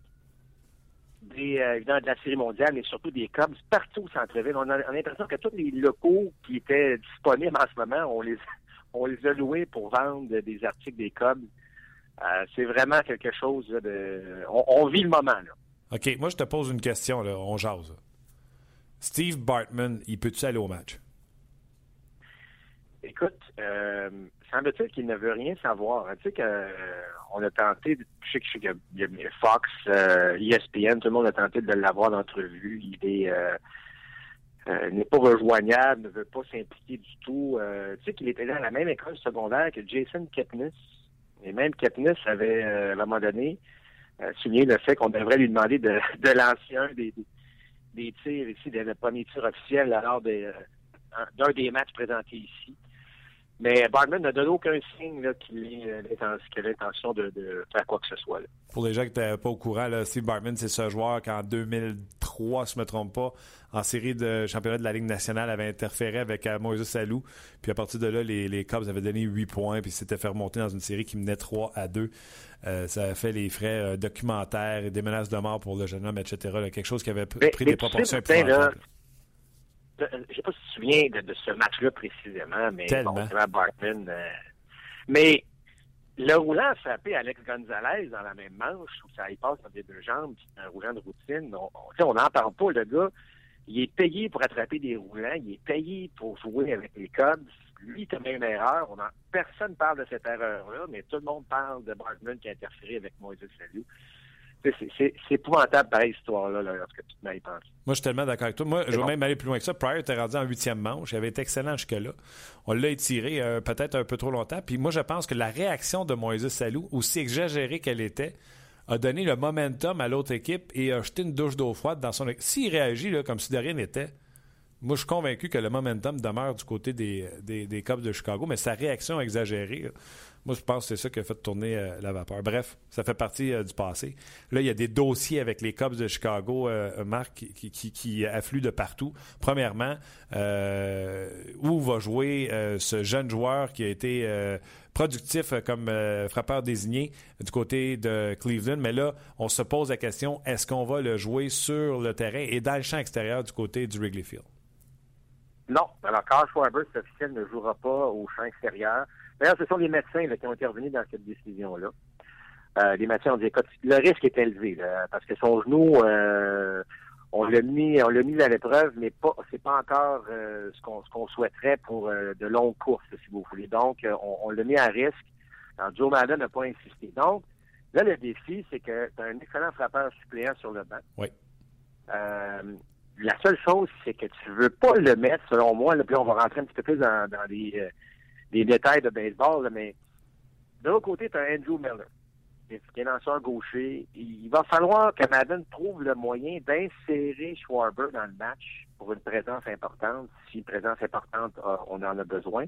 des, euh, de la Série mondiale, mais surtout des Cubs partout au centre-ville. On a, l'impression que tous les locaux qui étaient disponibles en ce moment, on les, on les a loués pour vendre des articles des Cubs. c'est vraiment quelque chose de... On, on vit le moment, là. OK, moi, je te pose une question, là. On jase. Steve Bartman, il peut-tu aller au match? Écoute, euh, semble-t-il qu'il ne veut rien savoir. Tu sais qu'on euh, a tenté, je sais a Fox, euh, ESPN, tout le monde a tenté de l'avoir d'entrevue. Il est euh, n'est pas rejoignable, ne veut pas s'impliquer du tout. tu sais qu'il était dans la même école secondaire que Jason Kepnis. Et même Kepnis avait, à un moment donné, euh, souligner le fait qu'on devrait lui demander de, de lancer un des, des, tirs ici, le premier tir officiel lors euh, d'un des matchs présentés ici. Mais Bartman n'a donné aucun signe qu'il ait l'intention de, faire quoi que ce soit. Pour les gens qui n'étaient pas au courant, Steve Bartman, c'est ce joueur qu'en 2003, si je ne me trompe pas, en série de championnat de la Ligue nationale, avait interféré avec euh, Moïse Salou. Puis à partir de là, les, les Cubs avaient donné 8 points, puis s'était fait remonter dans une série qui menait 3 à 2. Euh, ça a fait les frais euh, documentaires et des menaces de mort pour le jeune homme, etc. quelque chose qui avait pris des proportions importantes. Je ne sais pas si tu te souviens de, ce match-là précisément, mais Tellement. bon, Bartman. Euh, mais le roulant a frappé Alex Gonzalez dans la même manche, où ça y passe dans les deux jambes, un roulant de routine. On n'en parle pas, le gars. Il est payé pour attraper des roulants, il est payé pour jouer avec les Cubs. Lui, il commet une erreur. On personne ne parle de cette erreur-là, mais tout le monde parle de Bartman qui a interféré avec Moïse Salou. C'est épouvantable, pareille histoire-là, lorsque tu te penser. Moi, je suis tellement d'accord avec toi. Moi, je vais même aller plus loin que ça. Pryor était rendu en huitième manche. Il avait été excellent jusque-là. On l'a étiré euh, peut-être un peu trop longtemps. Puis moi, je pense que la réaction de Moïse Salou, aussi exagérée qu'elle était, a donné le momentum à l'autre équipe et a jeté une douche d'eau froide dans son équipe. S'il réagit là, comme si de rien n'était, moi, je suis convaincu que le momentum demeure du côté des, des, Cubs de Chicago, mais sa réaction exagérée Moi, je pense que c'est ça qui a fait tourner euh, la vapeur. Bref, ça fait partie euh, du passé. Là, il y a des dossiers avec les Cubs de Chicago, euh, Marc, qui, affluent de partout. Premièrement, où va jouer ce jeune joueur qui a été productif comme frappeur désigné du côté de Cleveland? Mais là, on se pose la question, est-ce qu'on va le jouer sur le terrain et dans le champ extérieur du côté du Wrigley Field? Non. Alors, Carl Schwarber, c'est officiel, ne jouera pas au champ extérieur. D'ailleurs, ce sont les médecins qui ont intervenu dans cette décision-là. Euh, les médecins ont dit, écoute, le risque est élevé, parce que son genou, euh, on l'a mis, on l'a mis à l'épreuve, mais pas, c'est pas encore euh, ce qu'on, ce qu'on souhaiterait pour de longues courses, si vous voulez. Donc, on, l'a mis à risque. Alors, Joe Madden n'a pas insisté. Donc, là, le défi, c'est que tu as un excellent frappeur suppléant sur le banc. Oui. la seule chose, c'est que tu veux pas le mettre, selon moi, là, puis on va rentrer un petit peu plus dans, dans les des détails de baseball, mais de l'autre côté, tu as Andrew Miller, qui est lanceur gaucher. Il va falloir que Madden trouve le moyen d'insérer Schwarber dans le match pour une présence importante. Si une présence importante, euh, on en a besoin.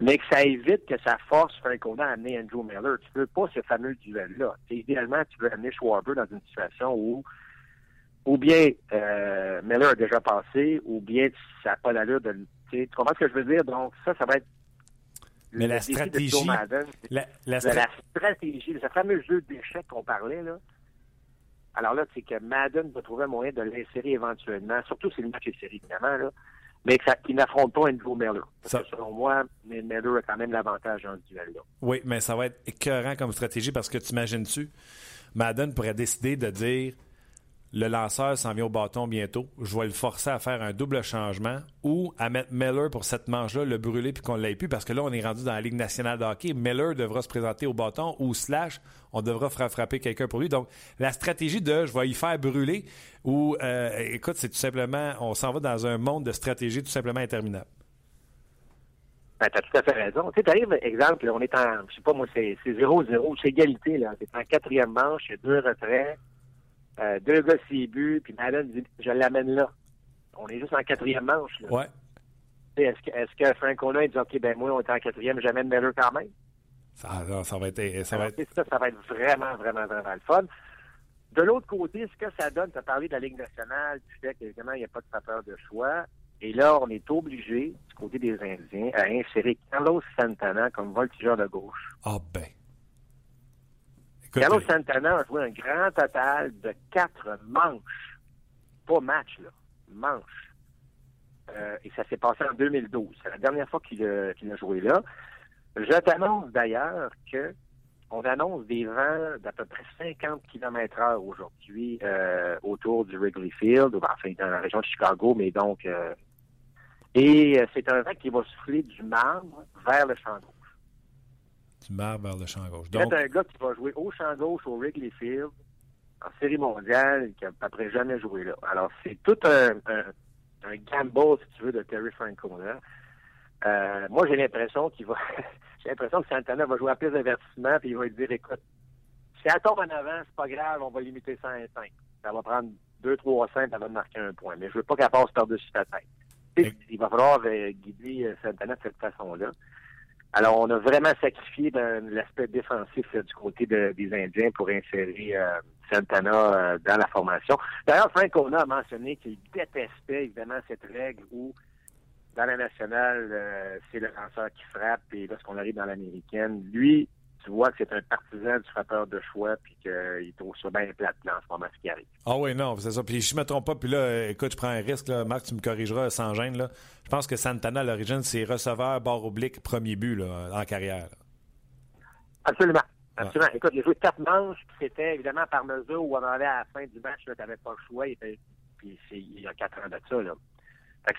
Mais que ça évite que ça force Francona à amener Andrew Miller. Tu veux pas ce fameux duel-là. Idéalement, tu veux amener Schwarber dans une situation où ou bien euh, Miller a déjà passé, ou bien ça n'a pas l'allure de... Tu comprends ce que je veux dire? Donc, ça, ça va être mais la stratégie, la, la, stratégie, ce fameux jeu d'échecs qu'on parlait, là. Alors là, c'est que Madden va trouver un moyen de l'insérer éventuellement, surtout si le match est série, évidemment, là, mais qu'il n'affronte pas Andrew Miller. Parce que selon moi, Miller a quand même l'avantage dans ce duel-là. Oui, mais ça va être écœurant comme stratégie parce que tu imagines-tu, Madden pourrait décider de dire le lanceur s'en vient au bâton bientôt. Je vais le forcer à faire un double changement ou à mettre Miller pour cette manche-là, le brûler puis qu'on l'ait plus parce que là, on est rendu dans la Ligue nationale de hockey. Miller devra se présenter au bâton ou slash, on devra faire frapper quelqu'un pour lui. Donc, la stratégie de je vais y faire brûler ou, euh, écoute, c'est tout simplement, on s'en va dans un monde de stratégie tout simplement interminable. Ben, t'as tout à fait raison. Tu sais, t'arrives, exemple, on est en, je sais pas moi, c'est 0-0, c'est égalité, là. C'est en quatrième manche, il y a deux retraits. Euh, deux gars, six buts, puis Madden dit Je l'amène là. On est juste en quatrième manche. Là. Ouais. Est-ce que, est-ce que Francola dit OK, ben moi, on est en quatrième, j'amène Miller quand même? Ça, ça va être. Ça, va être... Ça, ça va être vraiment, vraiment, vraiment le fun. De l'autre côté, ce que ça donne, tu as parlé de la Ligue nationale, tu sais qu'évidemment, il n'y a pas de frappeur de choix. Et là, on est obligé, du côté des Indiens, à insérer Carlos Santana comme voltigeur de gauche. Ah ben. Carlos Santana a joué un grand total de quatre manches. Pas matchs, là. Manches. Euh, et ça s'est passé en 2012. C'est la dernière fois qu'il a, joué là. Je t'annonce d'ailleurs que on annonce des vents d'à peu près 50 km heure aujourd'hui euh, autour du Wrigley Field, enfin dans la région de Chicago, mais donc euh, et c'est un vent qui va souffler du marbre vers le champ du vers le champ gauche. Donc... un gars qui va jouer au champ gauche au Wrigley Field en série mondiale qui n'a jamais joué là. Alors, c'est tout un, un, gamble, si tu veux, de Terry Francona. Euh, moi, j'ai l'impression qu'il va. j'ai l'impression que Santana va jouer à plus d'avertissement puis il va dire écoute, si elle tombe en avant, c'est pas grave, on va limiter ça à un 5. Ça va prendre 2, 3, 5, elle va marquer un point. Mais je veux pas qu'elle passe par-dessus ta tête. Il va falloir euh, guider euh, Santana de cette façon-là. Alors, on a vraiment sacrifié l'aspect défensif du côté des Indiens pour insérer euh, Santana euh, dans la formation. D'ailleurs, Frank Ona a mentionné qu'il détestait évidemment cette règle où dans la nationale, euh, c'est le lanceur qui frappe et lorsqu'on arrive dans l'américaine, lui, tu vois que c'est un partisan du frappeur de choix puis qu'il trouve ça bien plate en ce moment ce qui arrive. Ah oui, non, c'est ça. Puis je ne me trompe pas, puis là, écoute, je prends un risque, là, Marc, tu me corrigeras sans gêne. Là. Je pense que Santana, à l'origine, c'est receveur, barre oblique, premier but là, en carrière. Absolument. Absolument. Écoute, il a joué quatre manches, puis c'était évidemment par mesure où on allait à la fin du match, tu n'avais pas le choix, puis il y a quatre ans de ça. Là.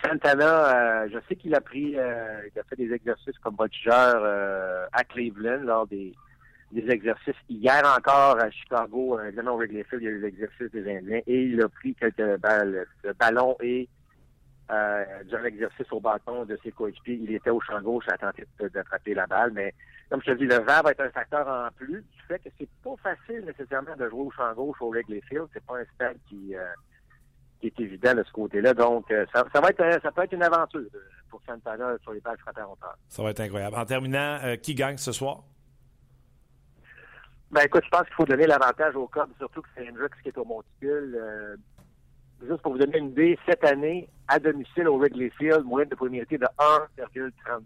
Santana, euh, je sais qu'il a pris, euh, il a fait des exercices comme voltigeur euh, à Cleveland lors des, exercices. Hier encore à Chicago, évidemment au Wrigley Field, il y a eu l'exercice des Indiens et il a pris quelques balles, de ballon et euh, durant l'exercice au bâton de ses coéquipiers, il était au champ gauche à tenter d'attraper la balle. Mais comme je te dis, le vent va être un facteur en plus du fait que c'est pas facile nécessairement de jouer au champ gauche au Wrigley Field. C'est pas un stade qui qui est évident de ce côté-là. Donc, euh, ça, ça, va être, ça peut être une aventure pour Santana sur les pages frappées Ça va être incroyable. En terminant, qui gagne ce soir? Ben écoute, je pense qu'il faut donner l'avantage au Cubs, surtout que c'est Hendricks qui est au monticule. Euh, juste pour vous donner une idée, cette année, à domicile au Wrigley Field, moyenne de premiérité de 1,32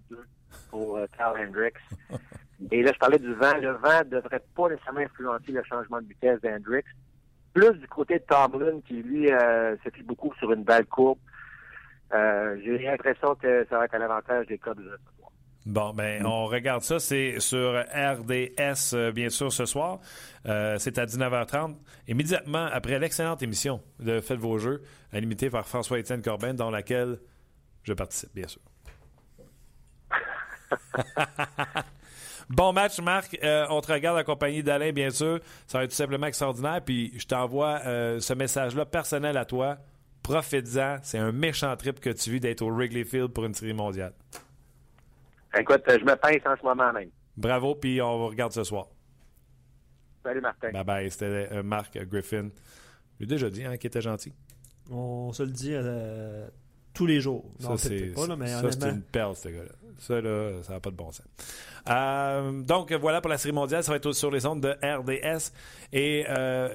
pour euh, Carl Hendricks. Et là, je parlais du vent. Le vent ne devrait pas nécessairement influencer le changement de vitesse d'Hendricks. Plus du côté de Tomlin, qui lui euh, s'appuie beaucoup sur une balle courbe. Euh, J'ai l'impression que ça va être à l'avantage des Cubs. Bon, ben, on regarde ça. C'est sur RDS, euh, bien sûr, ce soir. Euh, c'est à 19h30. Immédiatement après l'excellente émission de Faites vos jeux, animée par François-Étienne Corbin, dans laquelle je participe, bien sûr. bon match, Marc. Euh, on te regarde en compagnie d'Alain, bien sûr. Ça va être tout simplement extraordinaire. Puis je t'envoie ce message-là personnel à toi. Profite-en. C'est un méchant trip que tu vis d'être au Wrigley Field pour une série mondiale. Écoute, je me pince en ce moment même. Bravo, puis on regarde ce soir. Salut, Martin. Bye bye. C'était euh, Marc Griffin. J'ai déjà dit hein, qu'il était gentil. On se le dit euh, tous les jours. ça, c'est une perle, ce gars-là. Ça, là, ça n'a pas de bon sens. Euh, donc, voilà pour la Série mondiale. Ça va être sur les ondes de RDS. Et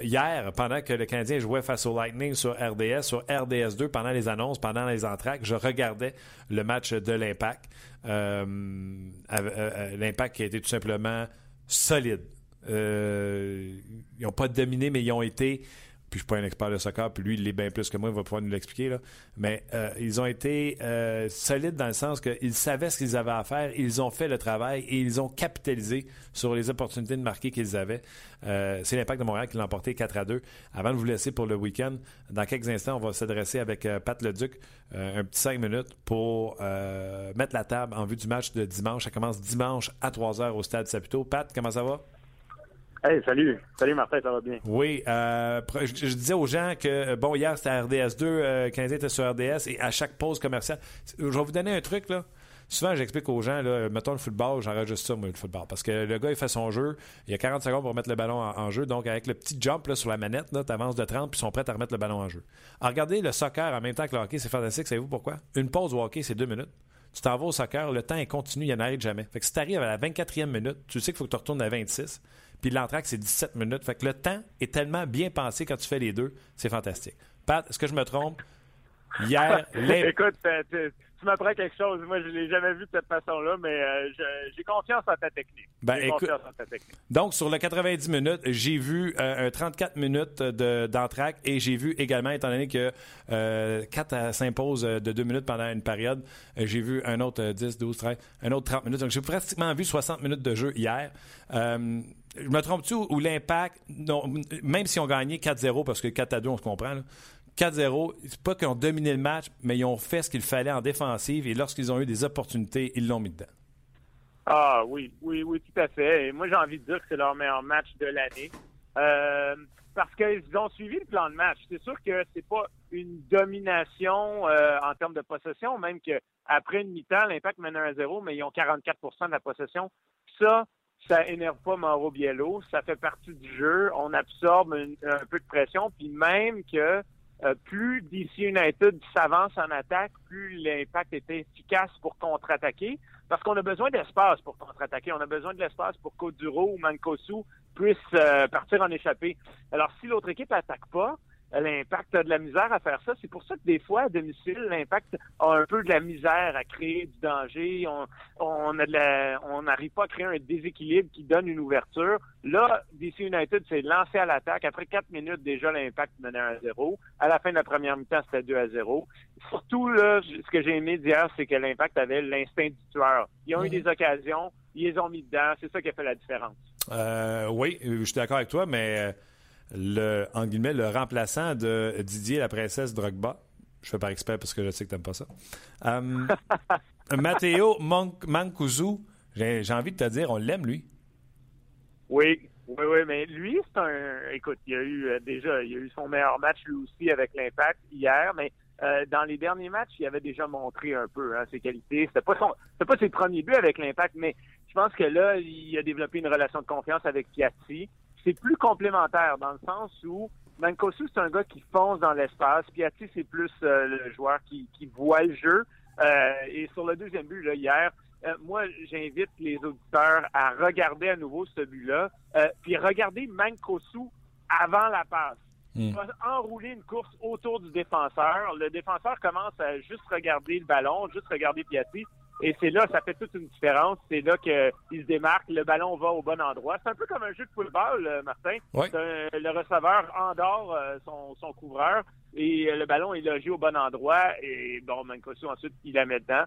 hier, pendant que le Canadien jouait face au Lightning sur RDS, sur RDS2, pendant les annonces, pendant les entraques, je regardais le match de l'Impact. Euh, euh, l'impact qui a été tout simplement solide. Euh, ils n'ont pas dominé, mais ils ont été puis je suis pas un expert de soccer, puis lui, il l'est bien plus que moi, il va pouvoir nous l'expliquer. Mais ils ont été solides dans le sens qu'ils savaient ce qu'ils avaient à faire, ils ont fait le travail et ils ont capitalisé sur les opportunités de marquer qu'ils avaient. Euh, c'est l'Impact de Montréal qui l'a emporté 4 à 2. Avant de vous laisser pour le week-end, dans quelques instants, on va s'adresser avec euh, Pat Leduc euh, un petit 5 minutes pour mettre la table en vue du match de dimanche. Ça commence dimanche à 3 h au Stade Saputo. Pat, comment ça va? Hey, salut. Salut Martin, ça va bien? Oui, je, disais aux gens que, bon, hier c'était RDS 2, euh, était sur RDS et à chaque pause commerciale, je vais vous donner un truc, là. Souvent, j'explique aux gens, là, mettons le football, juste ça, moi, le football. Parce que le gars, il fait son jeu, il y a 40 secondes pour mettre le ballon en, jeu. Donc, avec le petit jump sur la manette, tu avances de 30 puis ils sont prêts à remettre le ballon en jeu. Alors, regardez le soccer en même temps que le hockey, c'est fantastique. Savez-vous pourquoi? Une pause au hockey, c'est deux minutes. Tu t'en vas au soccer, le temps est continu, il n'arrête jamais. Fait que si tu arrives à la 24e minute, tu sais qu'il faut que tu retournes à 26. Puis l'entraque, c'est 17 minutes. Fait que le temps est tellement bien pensé quand tu fais les deux, c'est fantastique. Pat, est-ce que je me trompe? Hier, Écoute, tu m'apprends quelque chose. Moi, je ne l'ai jamais vu de cette façon-là, mais euh, j'ai confiance en ta technique. Ben, écoute, Donc, sur le 90 minutes, j'ai vu euh, un 34 minutes d'entraque et j'ai vu également, étant donné que euh, 4 s'impose de 2 minutes pendant une période, euh, j'ai vu un autre 10, 12, 13, un autre 30 minutes. Donc, j'ai pratiquement vu 60 minutes de jeu hier. Je me trompe-tu ou l'impact, même si on gagnait 4-0, parce que 4 à 2, on se comprend, là, 4-0. C'est pas qu'ils ont dominé le match, mais ils ont fait ce qu'il fallait en défensive et lorsqu'ils ont eu des opportunités, ils l'ont mis dedans. Ah oui, oui, oui, tout à fait. Et moi, j'ai envie de dire que c'est leur meilleur match de l'année. Euh, parce qu'ils ont suivi le plan de match. C'est sûr que c'est pas une domination euh, en termes de possession, même qu'après une mi-temps, l'impact mène 1-0, mais ils ont 44% de la possession. Ça, ça énerve pas Mauro Biello. Ça fait partie du jeu. On absorbe un peu de pression. Puis même que euh, plus DC United s'avance en attaque, plus l'impact est efficace pour contre-attaquer, parce qu'on a besoin d'espace pour contre-attaquer. On a besoin de l'espace pour qu'Oduro ou Mancosu puissent euh, partir en échappée. Alors, si l'autre équipe n'attaque pas, l'impact a de la misère à faire ça. C'est pour ça que des fois, à domicile, l'impact a un peu de la misère à créer du danger. On, on a de on n'arrive pas à créer un déséquilibre qui donne une ouverture. Là, DC United s'est lancé à l'attaque. Après quatre minutes, déjà, l'impact menait 1 à 0. À la fin de la première mi-temps, c'était 2 à 0. Surtout, là, ce que j'ai aimé dire, c'est que l'impact avait l'instinct du tueur. Ils ont eu des occasions, ils les ont mis dedans. C'est ça qui a fait la différence. Euh, oui, je suis d'accord avec toi, mais le, en guillemets, le remplaçant de Didier, la princesse Drogba. Je fais par exprès parce que je sais que tu n'aimes pas ça. Um, Matteo Mancuso, j'ai envie de te dire, on l'aime, lui. Oui, oui, oui, mais lui, c'est un. Écoute, il a eu euh, déjà, il a eu son meilleur match lui aussi avec l'Impact hier, mais euh, dans les derniers matchs, il avait déjà montré un peu hein, ses qualités. C'était pas son, pas ses premiers buts avec l'Impact, mais je pense que là, il a développé une relation de confiance avec Piatti c'est plus complémentaire dans le sens où Mancosu, c'est un gars qui fonce dans l'espace. Piatti, c'est plus le joueur qui, qui voit le jeu. et sur le deuxième but, là, hier, moi, j'invite les auditeurs à regarder à nouveau ce but-là, puis regarder Mancosu avant la passe. Il va enrouler une course autour du défenseur. Le défenseur commence à juste regarder le ballon, juste regarder Piatti. Et c'est là, ça fait toute une différence. C'est là qu'il se démarque, le ballon va au bon endroit. C'est un peu comme un jeu de football, euh, Martin. le receveur endort euh, son, son, couvreur et le ballon est logé au bon endroit. Et bon, Mancosu, ensuite, il la met dedans.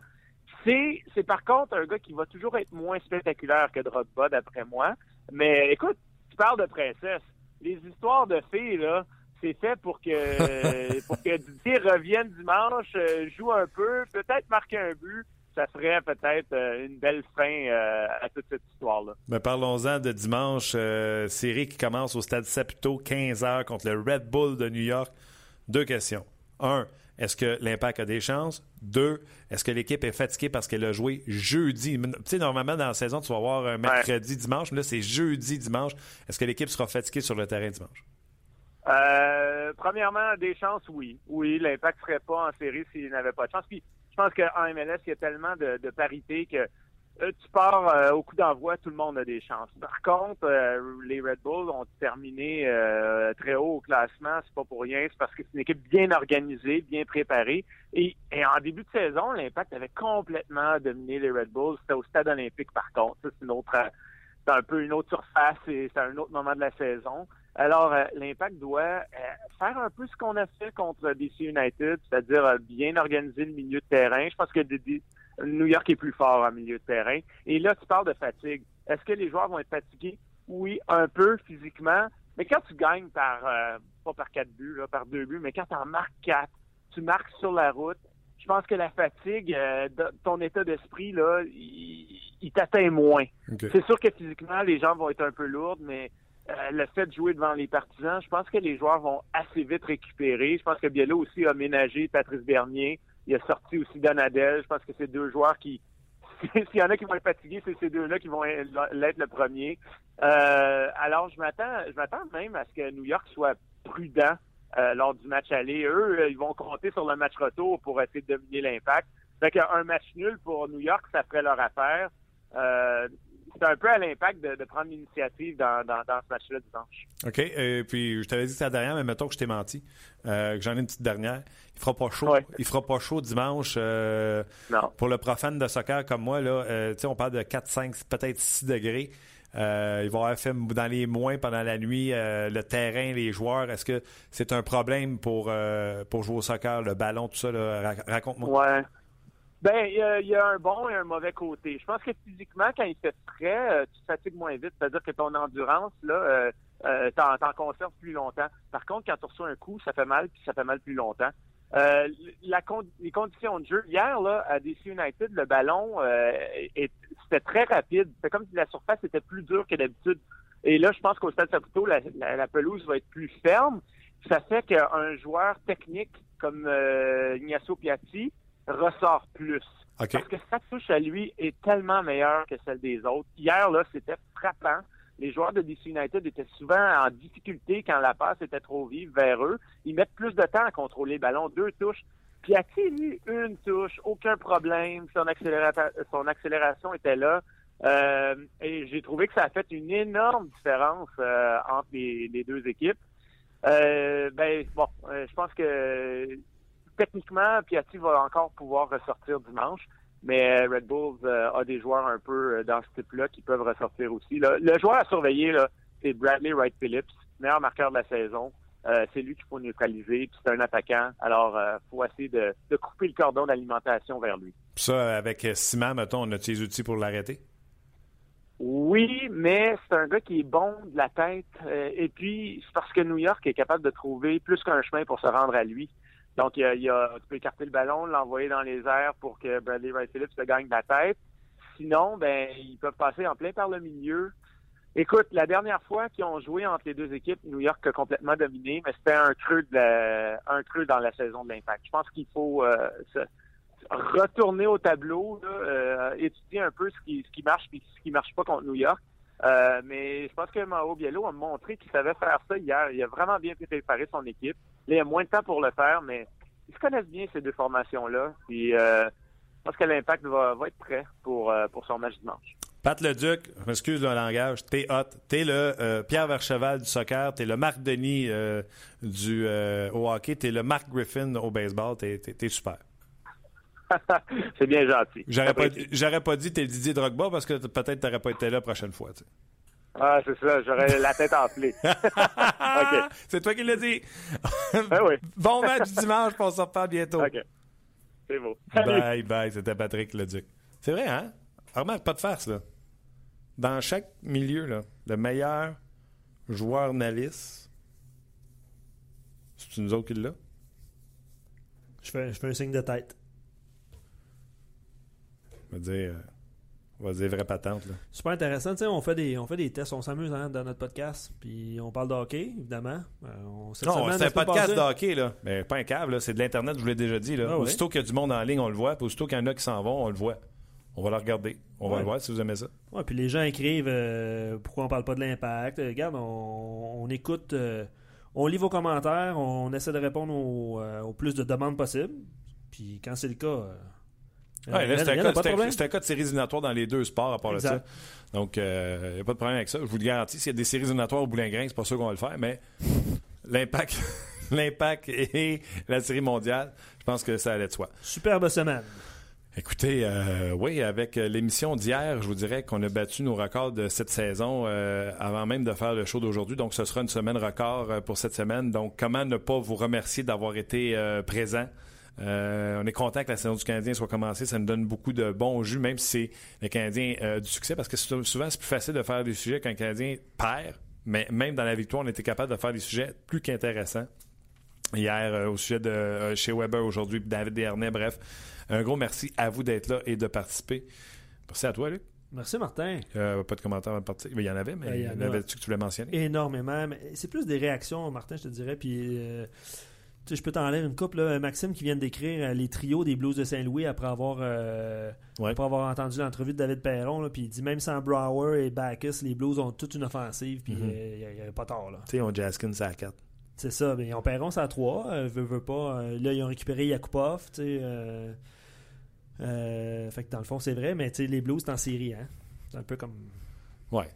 C'est, c'est par contre un gars qui va toujours être moins spectaculaire que Drogba, d'après moi. Mais écoute, tu parles de princesse. Les histoires de filles, là, c'est fait pour que pour que Didier revienne dimanche, euh, joue un peu, peut-être marquer un but. Ça serait peut-être euh, une belle fin euh, à toute cette histoire-là. Mais parlons-en de dimanche, série qui commence au Stade Saputo, 15 h contre le Red Bull de New York. Deux questions. Un, est-ce que l'Impact a des chances? Deux, est-ce que l'équipe est fatiguée parce qu'elle a joué jeudi? Tu sais, normalement, dans la saison, tu vas avoir un mercredi, dimanche, mais là, c'est jeudi, dimanche. Est-ce que l'équipe sera fatiguée sur le terrain dimanche? Euh, premièrement, des chances, oui. Oui, l'impact serait pas en série s'il n'avait pas de chance. Puis, je pense qu'en MLS, il y a tellement de, parité que euh, tu pars euh, au coup d'envoi, tout le monde a des chances. Par contre, les Red Bulls ont terminé très haut au classement. C'est pas pour rien. C'est parce que c'est une équipe bien organisée, bien préparée. Et, en début de saison, l'impact avait complètement dominé les Red Bulls. C'était au stade olympique, par contre. c'est une autre, c'est un peu une autre surface et c'est un autre moment de la saison. Alors, euh, l'Impact doit euh, faire un peu ce qu'on a fait contre DC United, c'est-à-dire euh, bien organiser le milieu de terrain. Je pense que New York est plus fort en milieu de terrain. Et là, tu parles de fatigue. Est-ce que les joueurs vont être fatigués? Oui, un peu physiquement. Mais quand tu gagnes par, pas par quatre buts, là, par deux buts, mais quand tu en marques quatre, tu marques sur la route, je pense que la fatigue, ton état d'esprit, là, il, t'atteint moins. C'est sûr que physiquement, les jambes vont être un peu lourdes, mais euh, le fait de jouer devant les partisans, je pense que les joueurs vont assez vite récupérer. Je pense que Biello aussi a ménagé Patrice Bernier. Il a sorti aussi Donadel. Je pense que c'est deux joueurs qui, s'il y en a qui vont être fatigués, c'est ces deux-là qui vont l'être le premier. Euh, alors, je m'attends, je m'attends même à ce que New York soit prudent euh, lors du match aller. Eux, ils vont compter sur le match retour pour essayer de dominer l'impact. Fait qu'un match nul pour New York, ça ferait leur affaire c'est un peu à l'impact de, prendre l'initiative dans, ce match-là dimanche. OK. Et puis, je t'avais dit ça dernière, mais mettons que je t'ai menti, euh, que j'en ai une petite dernière. Il fera pas chaud. Il fera pas chaud dimanche. Euh, non. Pour le profane de soccer comme moi, là, euh, on parle de 4, 5, peut-être 6 degrés. il va avoir fait dans les moins pendant la nuit, le terrain, les joueurs. Est-ce que c'est un problème pour, pour jouer au soccer, le ballon, tout ça? Raconte-moi. Ouais. Ben, il y, a un bon et un mauvais côté. Je pense que physiquement, quand il fait frais, euh, tu fatigues moins vite. C'est-à-dire que ton endurance, là, euh, euh t'en, conserves plus longtemps. Par contre, quand tu reçois un coup, ça fait mal, puis ça fait mal plus longtemps. Euh, la les conditions de jeu. Hier, là, à DC United, le ballon, euh, c'était très rapide. C'était comme si la surface était plus dure que d'habitude. Et là, je pense qu'au Stade Saputo, la, la, pelouse va être plus ferme. Ça fait qu'un joueur technique comme Ignacio Piatti, ressort plus. Parce que sa touche à lui est tellement meilleure que celle des autres. Hier, là, c'était frappant. Les joueurs de DC United étaient souvent en difficulté quand la passe était trop vive vers eux. Ils mettent plus de temps à contrôler le ballon. Deux touches. Puis a lui, une touche, aucun problème. Son, son accélération était là. Euh, et j'ai trouvé que ça a fait une énorme différence euh, entre les, deux équipes. Euh, ben bon, je pense que techniquement, Piatti va encore pouvoir ressortir dimanche, mais Red Bulls euh, a des joueurs un peu euh, dans ce type-là qui peuvent ressortir aussi. Le joueur à surveiller, c'est Bradley Wright Phillips, meilleur marqueur de la saison. Euh, c'est lui qu'il faut neutraliser, puis c'est un attaquant. Alors, il faut essayer de, couper le cordon d'alimentation vers lui. Ça, avec Simon, mettons, on a des outils pour l'arrêter? Oui, mais c'est un gars qui est bon de la tête. et puis, c'est parce que New York est capable de trouver plus qu'un chemin pour se rendre à lui. Donc, il y a, tu peux écarter le ballon, l'envoyer dans les airs pour que Bradley Wright Phillips se gagne la tête. Sinon, ben, ils peuvent passer en plein par le milieu. Écoute, la dernière fois qu'ils ont joué entre les deux équipes, New York a complètement dominé, mais c'était un creux de un creux dans la saison de l'impact. Je pense qu'il faut euh, retourner au tableau, euh, étudier un peu ce qui, marche et ce qui marche pas contre New York. Euh, mais je pense que Mao Biello a montré qu'il savait faire ça hier. Il a vraiment bien préparé son équipe. Là, il a moins de temps pour le faire, mais ils se connaissent bien ces deux formations-là. Puis euh, je pense que l'impact va, va être prêt pour, euh, pour son match dimanche. Pat Leduc, je m'excuse le langage, t'es hot. T'es le euh, Pierre Vercheval du soccer, t'es le Marc Denis du, au hockey, t'es le Marc Griffin au baseball, t'es, t'es super. c'est bien gentil. J'aurais pas, pas dit t'es le Didier Drogba parce que peut-être t'aurais pas été là la prochaine fois. Ah, c'est ça, j'aurais la tête enflée. OK. C'est toi qui l'as dit. Ben oui. bon match dimanche, on se reparle bientôt. OK. C'est beau. Bye, bye, c'était Patrick Leduc. C'est vrai, hein? Remarque, pas de farce, là. Dans chaque milieu, là, le meilleur joueur Nalis, c'est nous autres qui l'a? Je fais, je fais un signe de tête. Va dire, euh, on va dire vraie patente, là. Super intéressant. Tu sais, on fait des, on fait des tests, on s'amuse hein, dans notre podcast. Puis on parle de hockey, évidemment. Euh, on, Non, c'est un podcast de hockey, là. Mais pas un câble, là. C'est de l'Internet, je vous l'ai déjà dit, là. Ah oui. Aussitôt qu'il y a du monde en ligne, on le voit. Puis aussitôt qu'il y en a qui s'en vont, on le voit. On va le regarder. On va le voir si vous aimez ça. Ouais, puis les gens écrivent euh, pourquoi on parle pas de l'impact. Euh, Regarde, on, on écoute, euh, on lit vos commentaires, on essaie de répondre au, euh, au plus de demandes possibles. Puis quand c'est le cas, euh, Ouais, il y un cas- de un- cas séries éliminatoires dans les deux sports à part de ça. Donc, il n'y a pas de problème avec ça. Je vous le garantis. S'il y a des séries éliminatoires au Boulingrin, c'est pas sûr qu'on va le faire, mais l'impact, l'impact et la série mondiale, je pense que ça allait de soi. Superbe semaine. Écoutez, euh, oui, avec euh, l'émission d'hier, je vous dirais qu'on a battu nos records de cette saison euh, avant même de faire le show d'aujourd'hui. Donc, ce sera une semaine record euh, pour cette semaine. Donc, comment ne pas vous remercier d'avoir été euh, présent? Euh, on est content que la saison du Canadien soit commencée. Ça nous donne beaucoup de bons jus, même si c'est le Canadien euh, du succès, parce que sou- souvent, c'est plus facile de faire des sujets quand un Canadien perd. Mais même dans la victoire, on était capable de faire des sujets plus qu'intéressants hier euh, au sujet de euh, chez Weber aujourd'hui, puis David Dernay. Bref, un gros merci à vous d'être là et de participer. Merci à toi, Luc. Merci, Martin. Euh, pas de commentaires avant de partir. Il y en avait, mais Euh, il y en avait-tu que tu voulais mentionner? Énormément. C'est plus des réactions, Martin, je te dirais. Puis, je peux t'en lire une couple. là. Maxime qui vient de décrire euh, les trios des Blues de Saint-Louis après avoir, euh, Ouais. après avoir entendu l'entrevue de David Perron. Puis il dit même sans Brower et Backus, les Blues ont toute une offensive. Puis euh, il n'y avait pas tort. là. Tu sais, on Jaskins à 4. C'est ça. Mais ils ont Perron, c'est à 3. Euh, veut, veut pas. Euh, là, ils ont récupéré Yakupov. Tu sais. euh, euh, fait que dans le fond, c'est vrai. Mais tu sais, les Blues, c'est en série. Hein? C'est un peu comme. Ouais.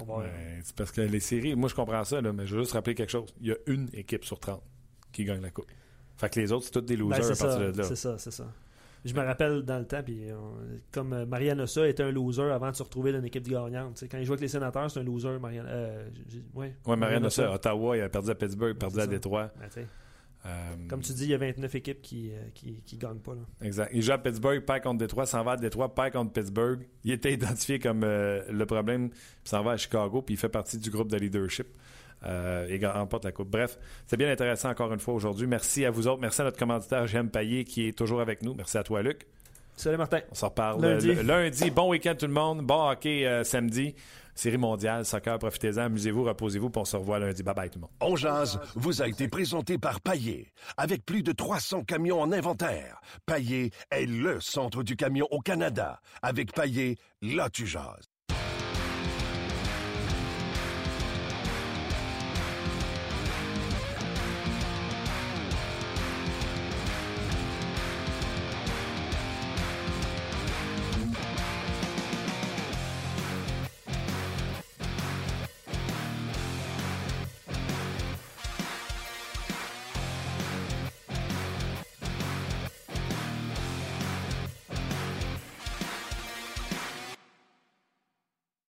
On va- Ouais, c'est parce que les séries, moi je comprends ça, là, mais je veux juste rappeler quelque chose. Il y a une équipe sur 30 qui gagne la coupe. Fait que les autres, c'est tous des Ben, losers à partir de là. c'est ça, c'est ça. Je me rappelle dans le temps, puis on- comme euh, Marianne Ossa était un loser avant de se retrouver dans une équipe gagnante. Quand il jouait avec les sénateurs, c'est un loser, Marianne. Euh, ouais. Ottawa, il a perdu à Pittsburgh, perdu à. Détroit. Ben, Euh, Comme tu dis, il y a 29 équipes qui ne qui, qui gagnent pas. Là. Exact. Il joue à Pittsburgh, perd contre Détroit, s'en va à Détroit, perd contre Pittsburgh. Il était identifié comme euh, le problème, puis s'en va à Chicago, puis il fait partie du groupe de leadership. Euh, et remporte la coupe. Bref, c'est bien intéressant encore une fois aujourd'hui. Merci à vous autres. Merci à notre commanditaire J'aime Payet qui est toujours avec nous. Merci à toi, Luc. Salut Martin. On s'en reparle Lundi. euh, le- lundi. Bon week-end tout le monde. Bon hockey euh, samedi. Série mondiale, soccer, profitez-en, amusez-vous, reposez-vous, puis on se revoit lundi. Bye bye tout le monde. On jase vous a été présenté par Paillé. Avec plus de 300 camions en inventaire, Paillé est le centre du camion au Canada. Avec Paillé, là tu jases.